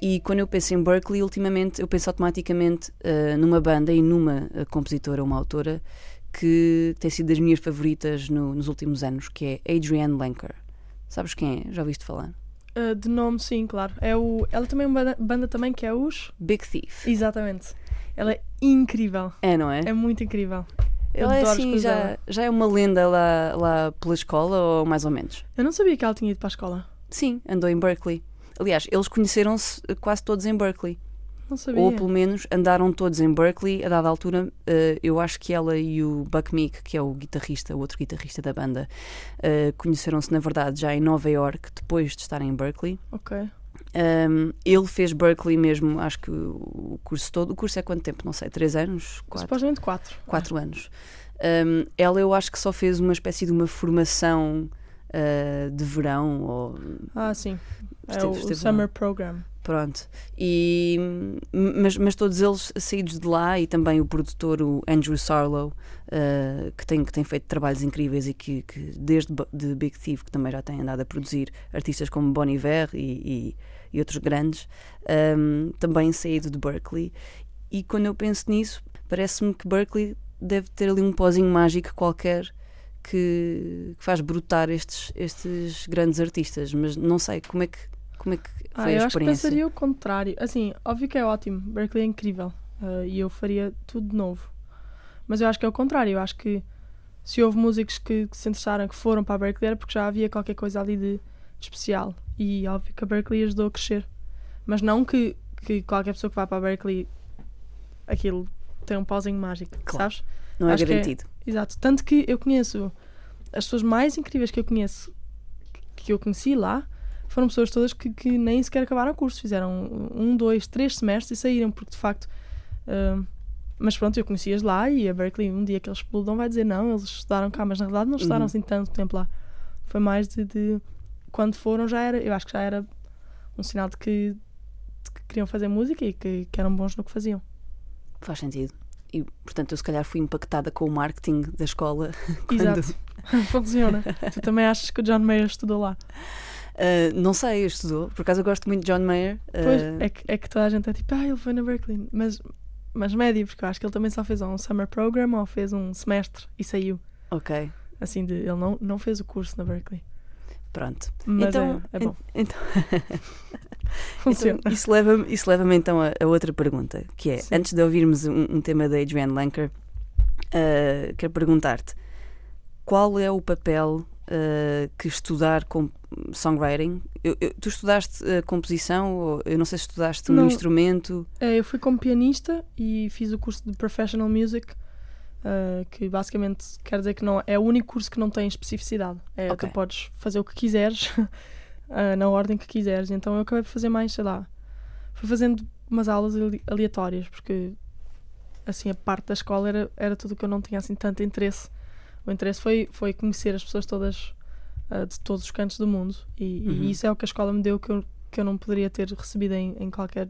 e quando eu penso em Berkeley, ultimamente eu penso automaticamente ah, numa banda e numa ah, compositora, uma autora, que tem sido das minhas favoritas no- nos últimos anos, que é Adrienne Lenker. Sabes quem é? Já ouviste falar? Ah, de nome, sim, claro. É o, ela também é uma banda, banda também que é os. Big Thief. Exatamente. Ela é incrível. É, não é? É muito incrível. Eu Ela é assim, já, dela. já é uma lenda lá, lá pela escola, ou mais ou menos? Eu não sabia que ela tinha ido para a escola. Sim, andou em Berkeley. Aliás, eles conheceram-se quase todos em Berkeley. Não sabia. ou pelo menos andaram todos em Berkeley. A dada altura, eh, eu acho que ela e o Buck Meek, que é o guitarrista, o outro guitarrista da banda, eh, conheceram-se na verdade já em Nova York, depois de estarem em Berkeley. Ok. Um, ele fez Berkeley mesmo, acho que o curso todo. O curso é quanto tempo? Não sei, três anos? Quatro, Supostamente quatro. quatro anos. Um, ela, eu acho que só fez uma espécie de uma formação uh, de verão, ou Ah, sim. É Esteve- o, o esteve Summer lá. Program. Pronto. E, mas, mas todos eles saídos de lá e também o produtor, o Andrew Sarlow, uh, que, tem, que tem feito trabalhos incríveis e que, que desde de Big Thief, que também já tem andado a produzir artistas como Bon Iver e, e, e outros grandes, um, também saído de Berkeley. E quando eu penso nisso, parece-me que Berkeley deve ter ali um pozinho mágico qualquer que, que faz brotar estes, estes grandes artistas. Mas não sei como é que, como é que foi Ah, a eu acho que experiência. pensaria o contrário. Assim, óbvio que é ótimo. Berkeley é incrível. ah, e eu faria tudo de novo. Mas eu acho que é o contrário. Eu acho que se houve músicos que, que se interessaram, que foram para a Berkeley, era porque já havia qualquer coisa ali de, de especial. E óbvio que a Berkeley ajudou a crescer. Mas não que, que qualquer pessoa que vá para a Berkeley aquilo tem um pauzinho mágico, Claro. sabes? Não é Acho é- garantido. Exato. Tanto que eu conheço as pessoas mais incríveis que eu conheço, que eu conheci lá, foram pessoas todas que, que nem sequer acabaram o curso. Fizeram um, dois, três semestres e saíram, porque de facto. hum, mas pronto, eu conheci-as lá e a Berkeley, um dia que eles explodam, vai dizer não, eles estudaram cá, mas na verdade não estudaram Uhum. assim tanto tempo lá. Foi mais de, de- Quando foram, já era. Eu acho que já era um sinal de que, de que queriam fazer música e que, que eram bons no que faziam. Faz sentido. E, portanto, eu se calhar fui impactada com o marketing da escola. quando- Exato. Funciona. tu também achas que o John Mayer estudou lá? Ah, não sei, estudou. Por acaso eu gosto muito de John Mayer. Pois, Ah, é que, é que toda a gente é tipo, ah, ele foi na Berkeley. Mas, mas médio, porque eu acho que ele também só fez um summer program ou fez um semestre e saiu. Ok, Assim, de, ele não, não fez o curso na Berkeley. Pronto. Mas então, é, é bom. Então, Funciona. então, isso leva-me isso leva então a, a outra pergunta, que é, Sim. antes de ouvirmos um, um tema da Adrienne Lanker, ah, quero perguntar-te qual é o papel ah, que estudar com songwriting? Eu- eu- tu estudaste ah, composição, ou eu não sei se estudaste um Não. instrumento. É, eu fui como pianista e fiz o curso de Professional Music, ah, que basicamente quer dizer que não, é o único curso que não tem especificidade. É, Ok. Tu podes fazer o que quiseres, ah, na ordem que quiseres. Então eu acabei por fazer mais, sei lá, fui fazendo umas aulas ale- aleatórias, porque assim a parte da escola era, era tudo que eu não tinha assim tanto interesse. O interesse foi, foi conhecer as pessoas todas ah, de todos os cantos do mundo e, e Uhum. isso é o que a escola me deu que eu, que eu não poderia ter recebido em, em qualquer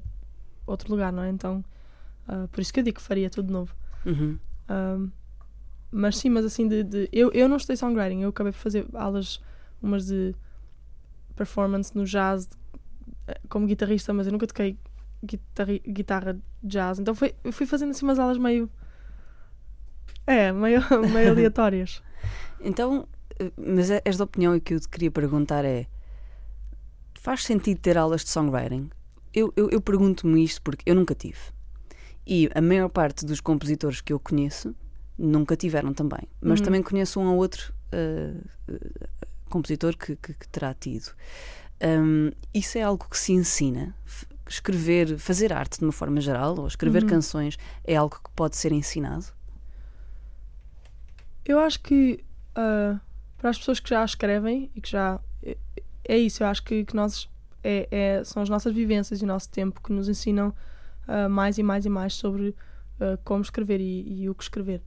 outro lugar, não é? Então, por isso que eu digo que faria tudo de novo. Uhum. Ahm, mas sim, mas assim, de, de- eu, eu não estudei songwriting, eu acabei por fazer aulas, umas de performance no jazz eh, como guitarrista, mas eu nunca toquei guitarri- guitarra jazz, então foi, fui fazendo assim umas aulas meio. É, meio, meio aleatórias. Então, eh, mas é- és da opinião e que eu te queria perguntar é: faz sentido ter aulas de songwriting? Eu, eu, eu pergunto-me isto porque eu nunca tive. E a maior parte dos compositores que eu conheço nunca tiveram também. Mas Uhum. também conheço um ou outro eh, compositor que, que- que terá tido. Hum, isso é algo que se ensina? Escrever, fazer arte de uma forma geral, ou escrever Uhum. canções, é algo que pode ser ensinado? Eu acho que ah, para as pessoas que já escrevem e que já. É, é isso, eu acho que, que nós. É, é- são as nossas vivências e o nosso tempo que nos ensinam ah, mais e mais e mais sobre ah, como escrever e, e o que escrever.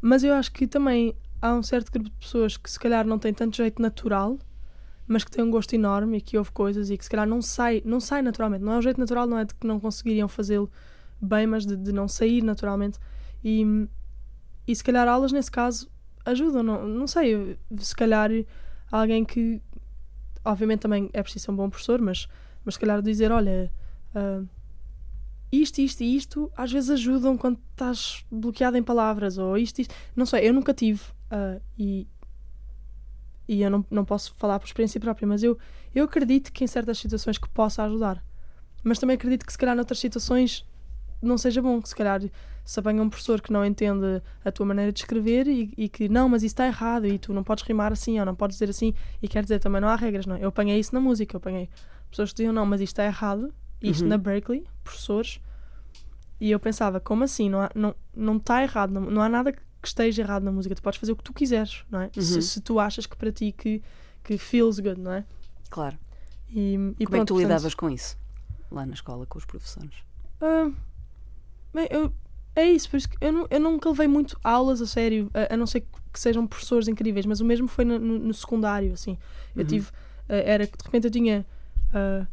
Mas eu acho que também há um certo grupo de pessoas que se calhar não têm tanto jeito natural, mas que têm um gosto enorme e que ouve coisas e que se calhar não sai, não sai naturalmente. Não é o jeito natural, não é de que não conseguiriam fazê-lo bem, mas de, de não sair naturalmente. E, e se calhar aulas nesse caso ajudam, não, não sei, se calhar alguém que obviamente também é preciso ser um bom professor, mas, mas se calhar dizer, olha, ah, isto, isto e isto às vezes ajudam quando estás bloqueado em palavras, ou isto, isto. Não sei, eu nunca tive ah, e, e eu não, não posso falar por experiência própria, mas eu, eu acredito que em certas situações que possa ajudar. Mas também acredito que se calhar noutras situações não seja bom, que se calhar se apanha um professor que não entende a tua maneira de escrever e, e que não, mas isso está errado e tu não podes rimar assim ou não podes dizer assim e quer dizer também não há regras, não é? Eu apanhei isso na música, eu apanhei pessoas que diziam não, mas isto está errado, isto Uhum. na Berkeley, professores, e eu pensava, como assim? Não, há, não, não está errado, não, não há nada que esteja errado na música. Tu podes fazer o que tu quiseres, não é? Uhum. Se, se tu achas que para ti que, que feels good, não é? Claro. E, e Como é que pronto, tu portanto, lidavas com isso? Lá na escola, com os professores? ah, bem, eu- é isso, por isso que eu, nu- eu nunca levei muito aulas a sério, a, a não ser que sejam professores incríveis, mas o mesmo foi no, no- no secundário, assim. Eu Uhum. tive, ah, era que de repente eu tinha ah,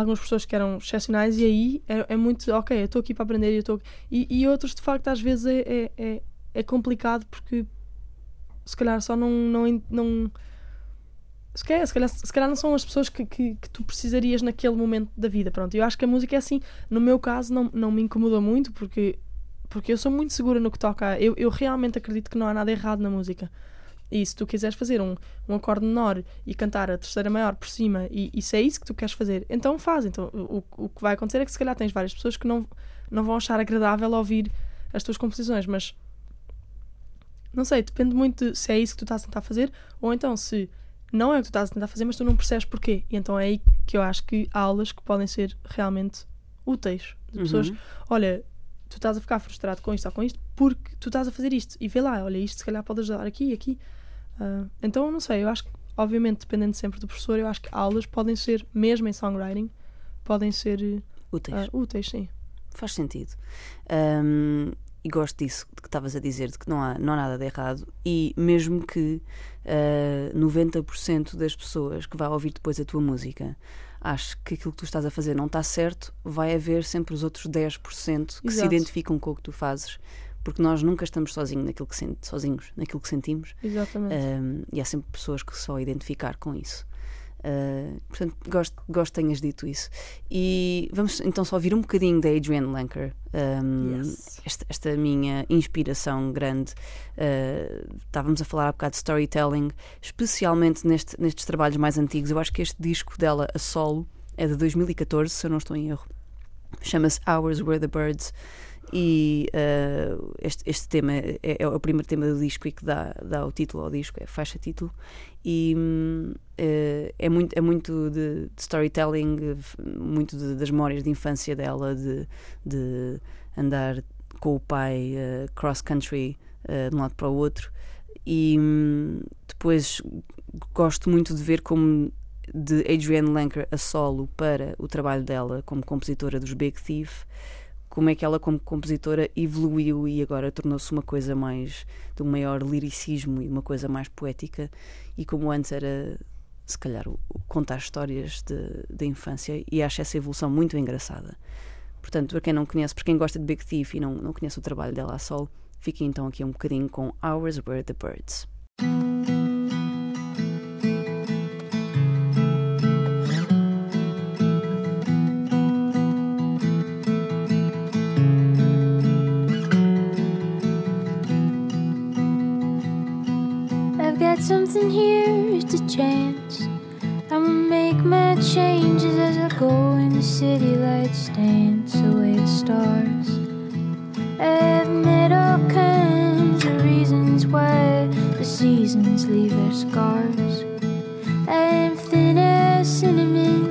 alguns professores que eram excepcionais e aí é, é muito, ok, eu estou aqui para aprender eu estou. E, e outros, de facto, às vezes é, é, é, é complicado porque se calhar só não. não, não se calhar, se, calhar, se calhar não são as pessoas que, que, que tu precisarias naquele momento da vida. Pronto, eu acho que a música é assim. No meu caso, não, não me incomoda muito porque, porque eu sou muito segura no que toca. Eu, eu realmente acredito que não há nada errado na música. E se tu quiseres fazer um, um acorde menor e cantar a terceira maior por cima, e, e se é isso que tu queres fazer, então faz. Então, o, o- que vai acontecer é que se calhar tens várias pessoas que não, não vão achar agradável ouvir as tuas composições, mas não sei, depende muito de se é isso que tu estás a tentar fazer, ou então se não é o que tu estás a tentar fazer, mas tu não percebes porquê. E então é aí que eu acho que há aulas que podem ser realmente úteis. De pessoas, Uhum. olha, tu estás a ficar frustrado com isto ou com isto porque tu estás a fazer isto. E vê lá, olha, isto se calhar pode ajudar aqui e aqui. Ah, então, não sei, eu acho que, obviamente, dependendo sempre do professor, eu acho que aulas podem ser, mesmo em songwriting, podem ser eh, Úteis. ah, úteis, sim. Faz sentido. Ahm, e gosto disso que estavas a dizer, de que não há, não há nada de errado. E mesmo que ah, 90% das pessoas que vai ouvir depois a tua música ache que aquilo que tu estás a fazer não está certo, vai haver sempre os outros 10% que se Exato. identificam com o que tu fazes. Porque nós nunca estamos sozinhos naquilo que, sent- sozinhos naquilo que sentimos. Exatamente. Um, e há sempre pessoas que só identificar com isso. Uh, portanto, gosto, gosto que tenhas dito isso. E vamos então só ouvir um bocadinho da Adrienne Lanker, um, Yes. esta, esta minha inspiração grande. Uh, estávamos a falar há bocado de storytelling, especialmente neste, nestes trabalhos mais antigos. Eu acho que este disco dela, a solo, é de 2014, se eu não estou em erro. Chama-se Hours Were the Birds. E uh, este, este tema é, é o primeiro tema do disco e que dá, dá o título ao disco, é faixa título. E eh, é muito, é muito de, de storytelling, muito de- das memórias de infância dela, de, de andar com o pai eh, cross-country de um lado para o outro. E hum, depois gosto muito de ver como de Adrienne Lanker a solo para o trabalho dela como compositora dos Big Thief como é que ela como compositora evoluiu e agora tornou-se uma coisa mais de um maior liricismo e uma coisa mais poética. E como antes era se calhar contar histórias da infância e acho essa evolução muito engraçada. Portanto para quem não conhece, para quem gosta de Big Thief e não, não conhece o trabalho dela a sol fiquem então aqui um bocadinho com Hours Were the Birds I've got something here to chance. I'ma make my changes as I go in the city lights dance away the stars. I've met all kinds of reasons why the seasons leave their scars. I'm thin as cinnamon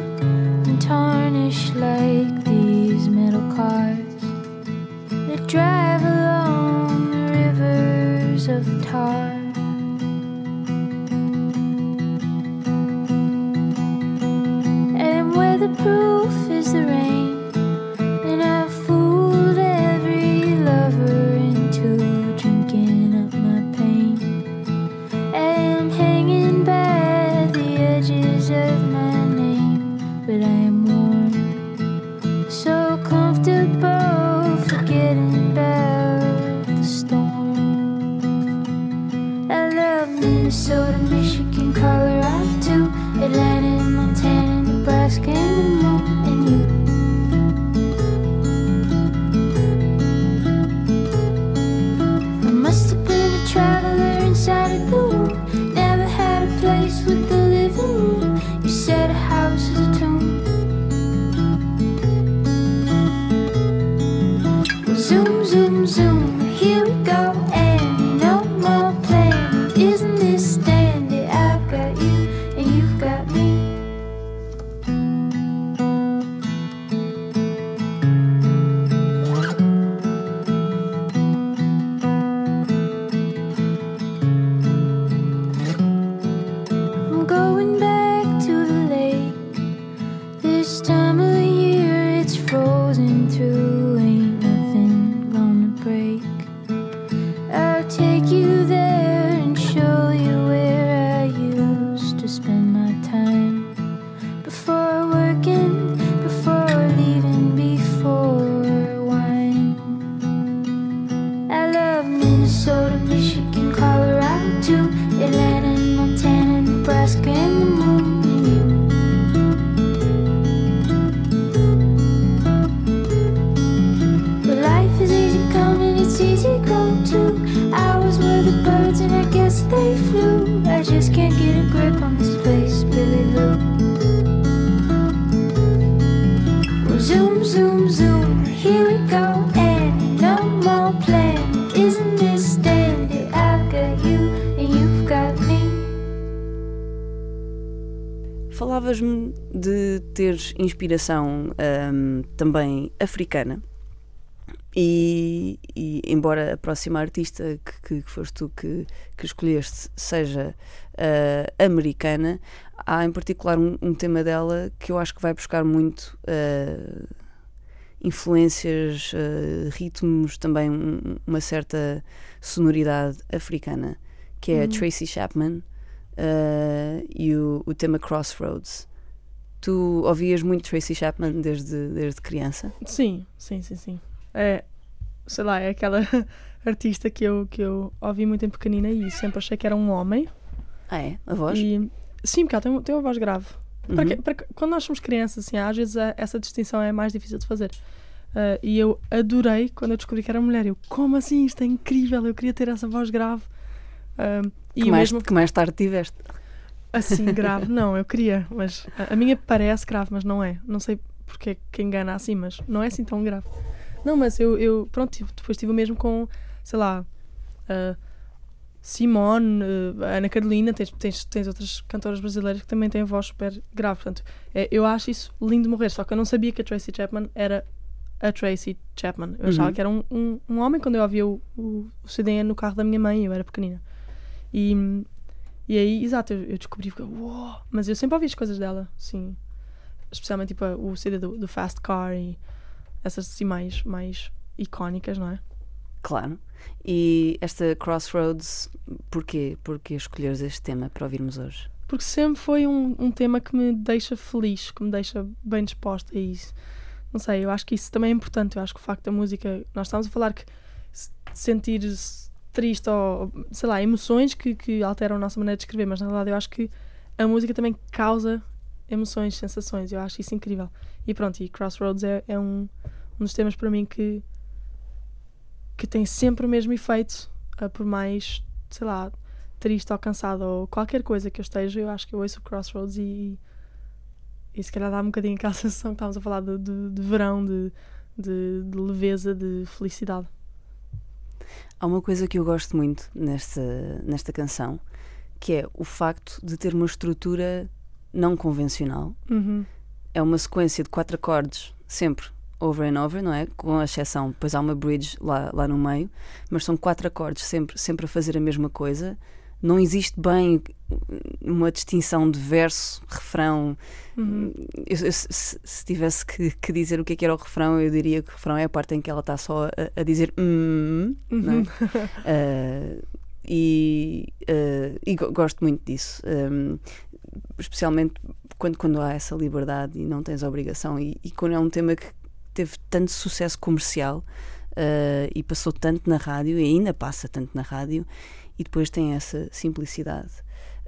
and tarnished like these metal cars that drive along the rivers of tar. truth inspiração ahm, também africana. E, e embora a próxima artista que, que, foste tu que, que escolheste seja ah, americana, há em particular um, um tema dela que eu acho que vai buscar muito ah, influências, ah, ritmos, também um- uma certa sonoridade africana, que é a Uhum. Tracy Chapman e o, o tema Crossroads. Tu ouvias muito Tracy Chapman desde, desde criança? Sim, sim, sim, sim. É, sei lá, é aquela artista que eu, que eu ouvi muito em pequenina e sempre achei que era um homem. Ah, é? A voz? E, sim, porque ela tem, tem uma voz grave. Uhum. Para que- para que- quando nós somos crianças, assim, às vezes a- essa distinção é mais difícil de fazer. Ah, e eu adorei quando eu descobri que era mulher. Eu, como assim? Isto é incrível, eu queria ter essa voz grave. E que, mais, mesmo que mais tarde tiveste? Assim grave, não, eu queria, mas a, a minha parece grave, mas não é. Não sei porque é que engana assim, mas não é assim tão grave. Não, mas eu, eu pronto, tive- depois tive o mesmo com, sei lá, ah, Simone, ah, Ana Carolina, tens, tens, tens outras cantoras brasileiras que também têm voz super grave. Portanto, é, eu acho isso lindo morrer, só que eu não sabia que a Tracy Chapman era a Tracy Chapman. Eu achava Uhum. que era um, um, um homem quando eu ouvia o, o, o CD no carro da minha mãe, eu era pequenina. E, e aí, exato, eu, eu descobri que, uou, mas eu sempre ouvi as coisas dela, sim. Especialmente tipo o CD do, do Fast Car e essas assim mais, mais icónicas, não é? Claro. E esta Crossroads, porquê? Porquê escolheres este tema para ouvirmos hoje? Porque sempre foi um, um tema que me deixa feliz, que me deixa bem disposta a isso. Não sei, eu acho que isso também é importante. Eu acho que o facto da música. Nós estamos a falar que se- sentir-se triste ou, sei lá, emoções que, que alteram a nossa maneira de escrever, mas na verdade eu acho que a música também causa emoções, sensações. Eu acho isso incrível. E pronto, e Crossroads é, é um, um dos temas para mim que, que tem sempre o mesmo efeito, por mais, sei lá, triste ou cansado ou qualquer coisa que eu esteja, eu acho que eu ouço Crossroads e, e se calhar dá um bocadinho aquela sensação que estávamos a falar de, de, de verão, de, de, de leveza, de felicidade. Há uma coisa que eu gosto muito nesta, nesta canção, que é o facto de ter uma estrutura não convencional. Uhum. É uma sequência de quatro acordes, sempre over and over, não é? Com a exceção, depois há uma bridge lá, lá no meio, mas são quatro acordes sempre, sempre a fazer a mesma coisa. Não existe bem uma distinção de verso, refrão. Uhum. Eu- eu- se, se- se tivesse que, que dizer o que é que era o refrão, eu diria que o refrão é a parte em que ela está só a, a dizer hum, é? Uhum. Uh, e, uh, e go- gosto muito disso, um, especialmente quando, quando há essa liberdade e não tens obrigação, e, e quando é um tema que teve tanto sucesso comercial uh, e passou tanto na rádio, e ainda passa tanto na rádio, e depois tem essa simplicidade.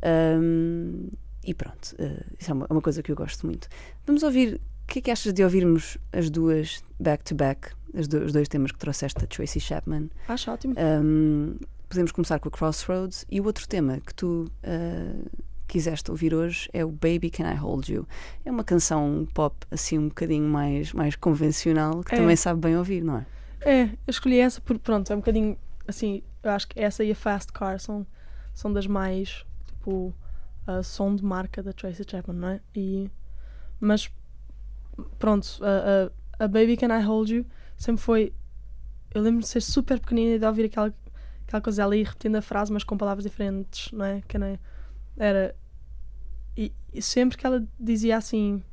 Um, e pronto, uh, isso é uma, é uma coisa que eu gosto muito. Vamos ouvir. O que é que achas de ouvirmos as duas back-to-back, as do- os dois temas que trouxeste da Tracy Chapman? Acho ótimo. Um, podemos começar com a Crossroads e o outro tema que tu uh, quiseste ouvir hoje é o Baby Can I Hold You. É uma canção pop assim um bocadinho mais, mais convencional que É. também sabe bem ouvir, não é? É, eu escolhi essa por pronto, é um bocadinho assim, eu acho que essa e a Fast Car são, são das mais tipo a som de marca da Tracy Chapman, não é? E, mas pronto, a, a, a Baby Can I Hold You sempre foi. Eu lembro de ser super pequenina e de ouvir aquela, aquela coisa ali repetindo a frase, mas com palavras diferentes, não é? Que é- era. E, e sempre que ela dizia assim.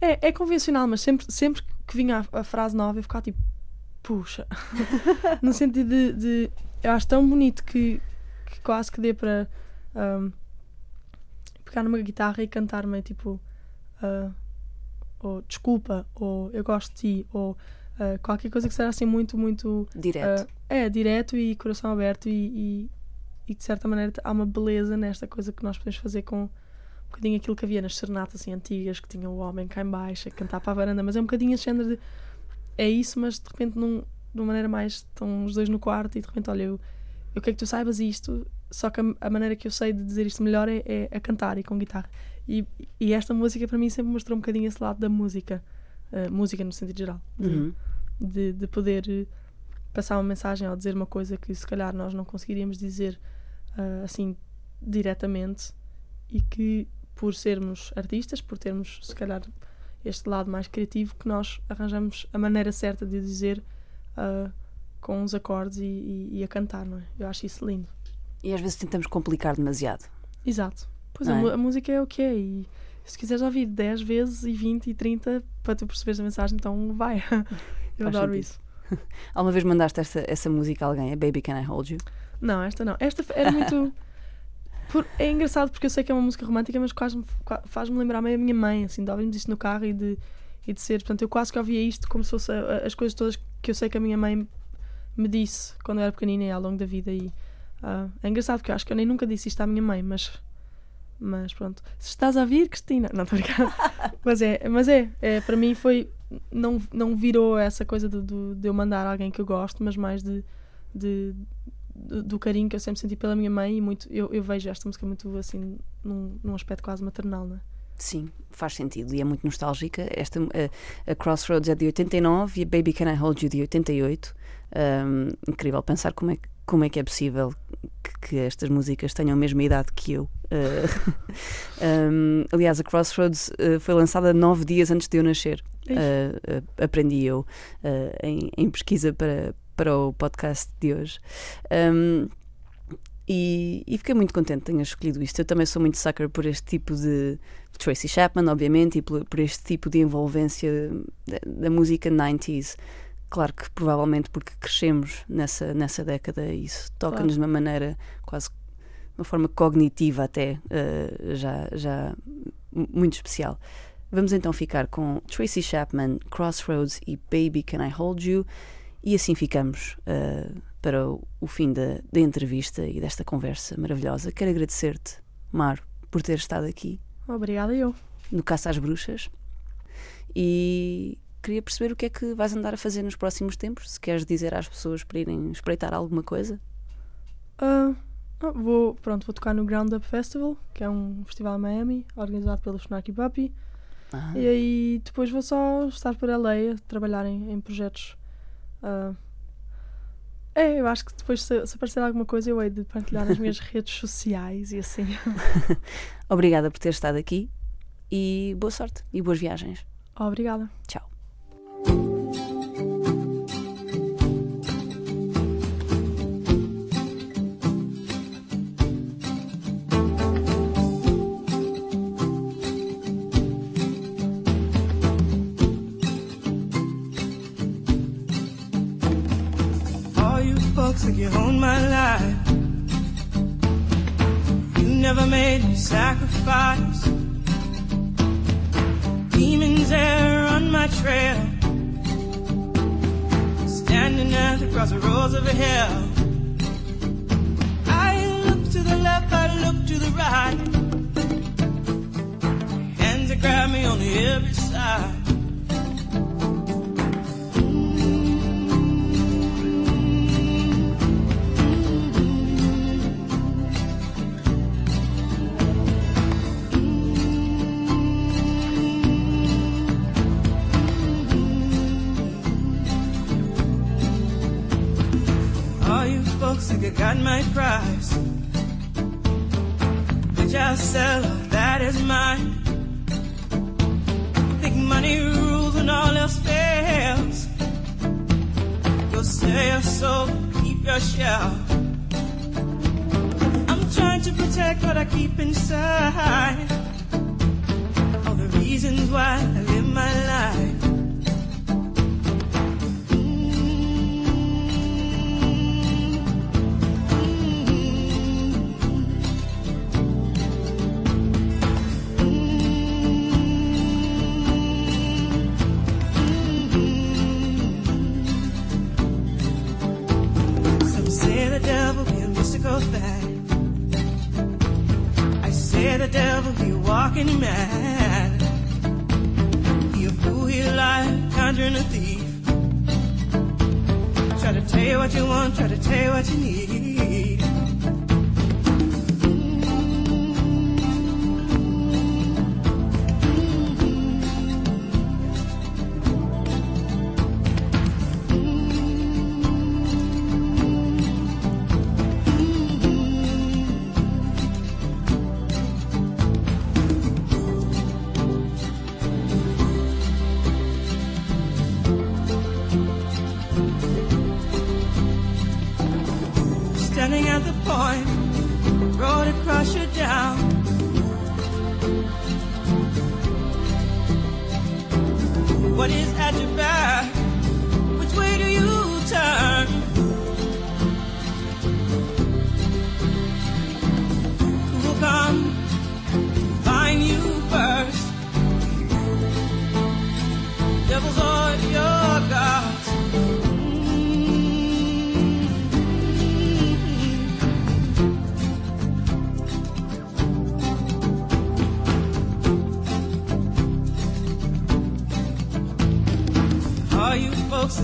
É, é convencional, mas sempre, sempre que vinha a, a frase nova eu ficava tipo puxa. no sentido de, de- Eu acho tão bonito que, que quase que dê para ahm, pegar numa guitarra e cantar-me tipo. ah, ou desculpa, ou eu gosto de ti, ou Uh, qualquer coisa que seja assim muito, muito. Direto. uh, é, direto e coração aberto e, e, e de certa maneira há uma beleza nesta coisa que nós podemos fazer com um bocadinho aquilo que havia nas serenatas assim, antigas, que tinha o homem cá em baixo a cantar para a varanda, mas é um bocadinho esse género de. É isso, mas de repente num, de uma maneira mais. Estão os dois no quarto e de repente, olha, eu, eu quero que tu saibas isto, só que a, a maneira que eu sei de dizer isto melhor é, é a cantar e com guitarra. E, e esta música para mim sempre mostrou um bocadinho esse lado da música, uh, música no sentido geral, de, Uhum. de, de poder eh, passar uma mensagem ou dizer uma coisa que se calhar nós não conseguiríamos dizer ah, assim diretamente e que por sermos artistas, por termos se calhar este lado mais criativo, que nós arranjamos a maneira certa de dizer ah, com os acordes e, e- e a cantar, não é? Eu acho isso lindo. E às vezes tentamos complicar demasiado. Exato. Pois a, é? mu- a música é o que é e se quiseres ouvir 10 vezes e 20 e 30 para tu perceberes a mensagem, então vai. Eu Faz adoro sentido. isso. Alguma vez mandaste essa, essa música a alguém? A Baby Can I Hold You? Não, esta não. Esta era muito. por- É engraçado porque eu sei que é uma música romântica, mas quase me- qua- faz-me lembrar meio a minha mãe, assim, de ouvirmos isto no carro e de, e de ser. Portanto, eu quase que ouvia isto como se fosse a- a- as coisas todas que eu sei que a minha mãe me disse quando eu era pequenina e ao longo da vida. E ah, é engraçado porque eu acho que eu nem nunca disse isto à minha mãe, mas. Mas pronto. Se estás a ouvir, Cristina. Não, estou a brincar. mas é, mas é, é. Para mim foi. Não, não virou essa coisa de, de, de eu mandar alguém que eu gosto, mas mais de, de, do, carinho que eu sempre senti pela minha mãe e muito eu, eu vejo esta música muito assim num, num aspecto quase maternal, não é? Sim, faz sentido e é muito nostálgica. Esta, a, a Crossroads é de 89 e a Baby Can I Hold You de 88. Um, incrível pensar como é, que- como é que é possível que, que estas músicas tenham a mesma idade que eu. Uh, um, aliás, a Crossroads uh, foi lançada nove dias antes de eu nascer. Uh, aprendi eu em, em pesquisa para, para o podcast de hoje. Um, e, e fiquei muito contente que tenhas escolhido isto. Eu também sou muito sucker por este tipo de. Tracy Chapman, obviamente, e por, por este tipo de envolvência da, da música 90s. Claro que provavelmente porque crescemos nessa, nessa década e isso toca-nos de uma maneira quase de uma forma cognitiva até uh, já, já muito especial. Vamos então ficar com Tracy Chapman, Crossroads e Baby Can I Hold You e assim ficamos uh, para o, fim da, da entrevista e desta conversa maravilhosa. Quero agradecer-te, Mar, por ter estado aqui Obrigada eu. no Caça às Bruxas e queria perceber o que é que vais andar a fazer nos próximos tempos. Se queres dizer às pessoas para irem espreitar alguma coisa. Ah, vou, pronto, vou tocar no Ground Up Festival, que é um festival em Miami, organizado pelo Snarky Puppy. Ah, E aí depois vou só estar por LA a trabalhar em, em projetos. ah, é, eu acho que depois se, se aparecer alguma coisa eu hei de partilhar nas minhas redes sociais e assim. Obrigada por ter estado aqui e boa sorte e boas viagens. Obrigada. Tchau. You own my life. You never made me sacrifice. Demons there on my trail. Standing at the crossroads of hell. I look to the left, I look to the right. Hands that grab me on every side.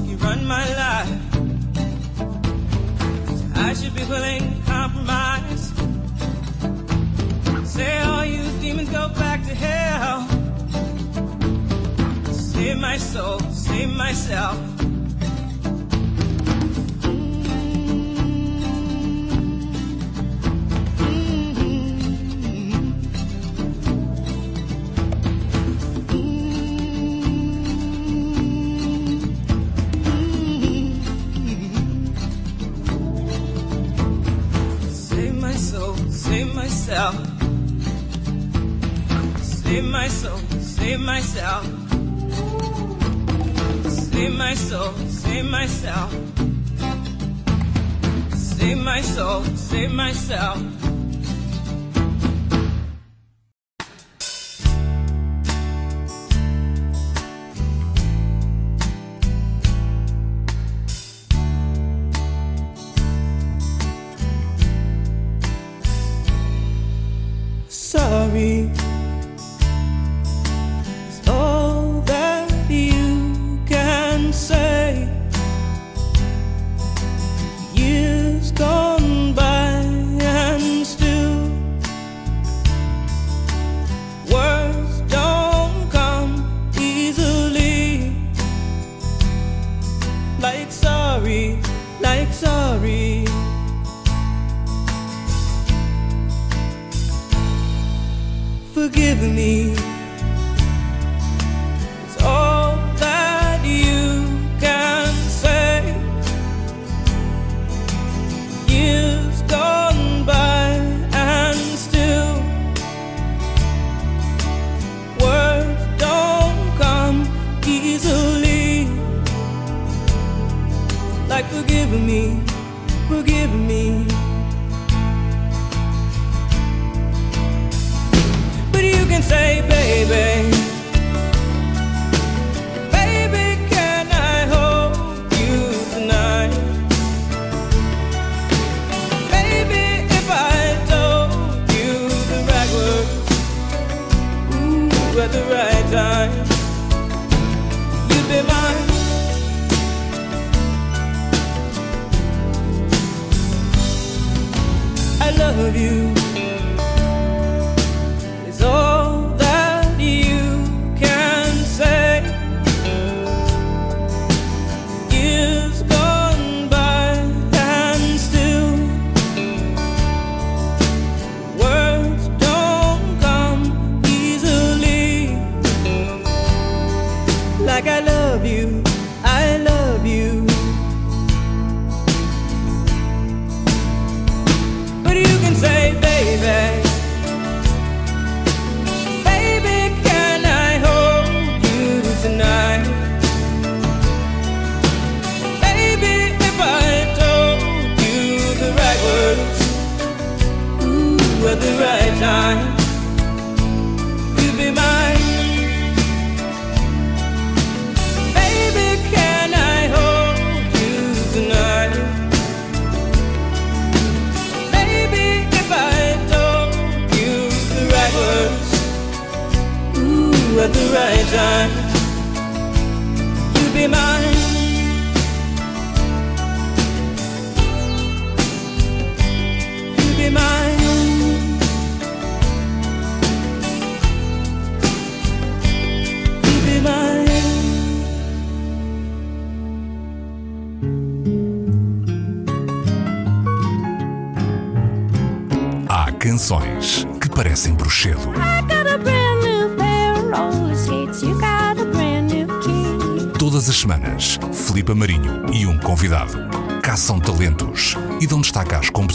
you run my life. I should be willing to compromise. Say all you demons go back to hell. Save my soul, save myself. save myself. Save my soul, save myself. Save my soul, save myself.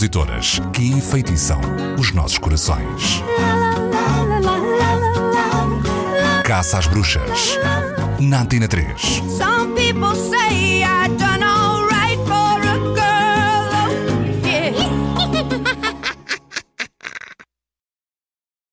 compositoras que enfeitiçam os nossos corações. Caça às Bruxas, na Antena 3.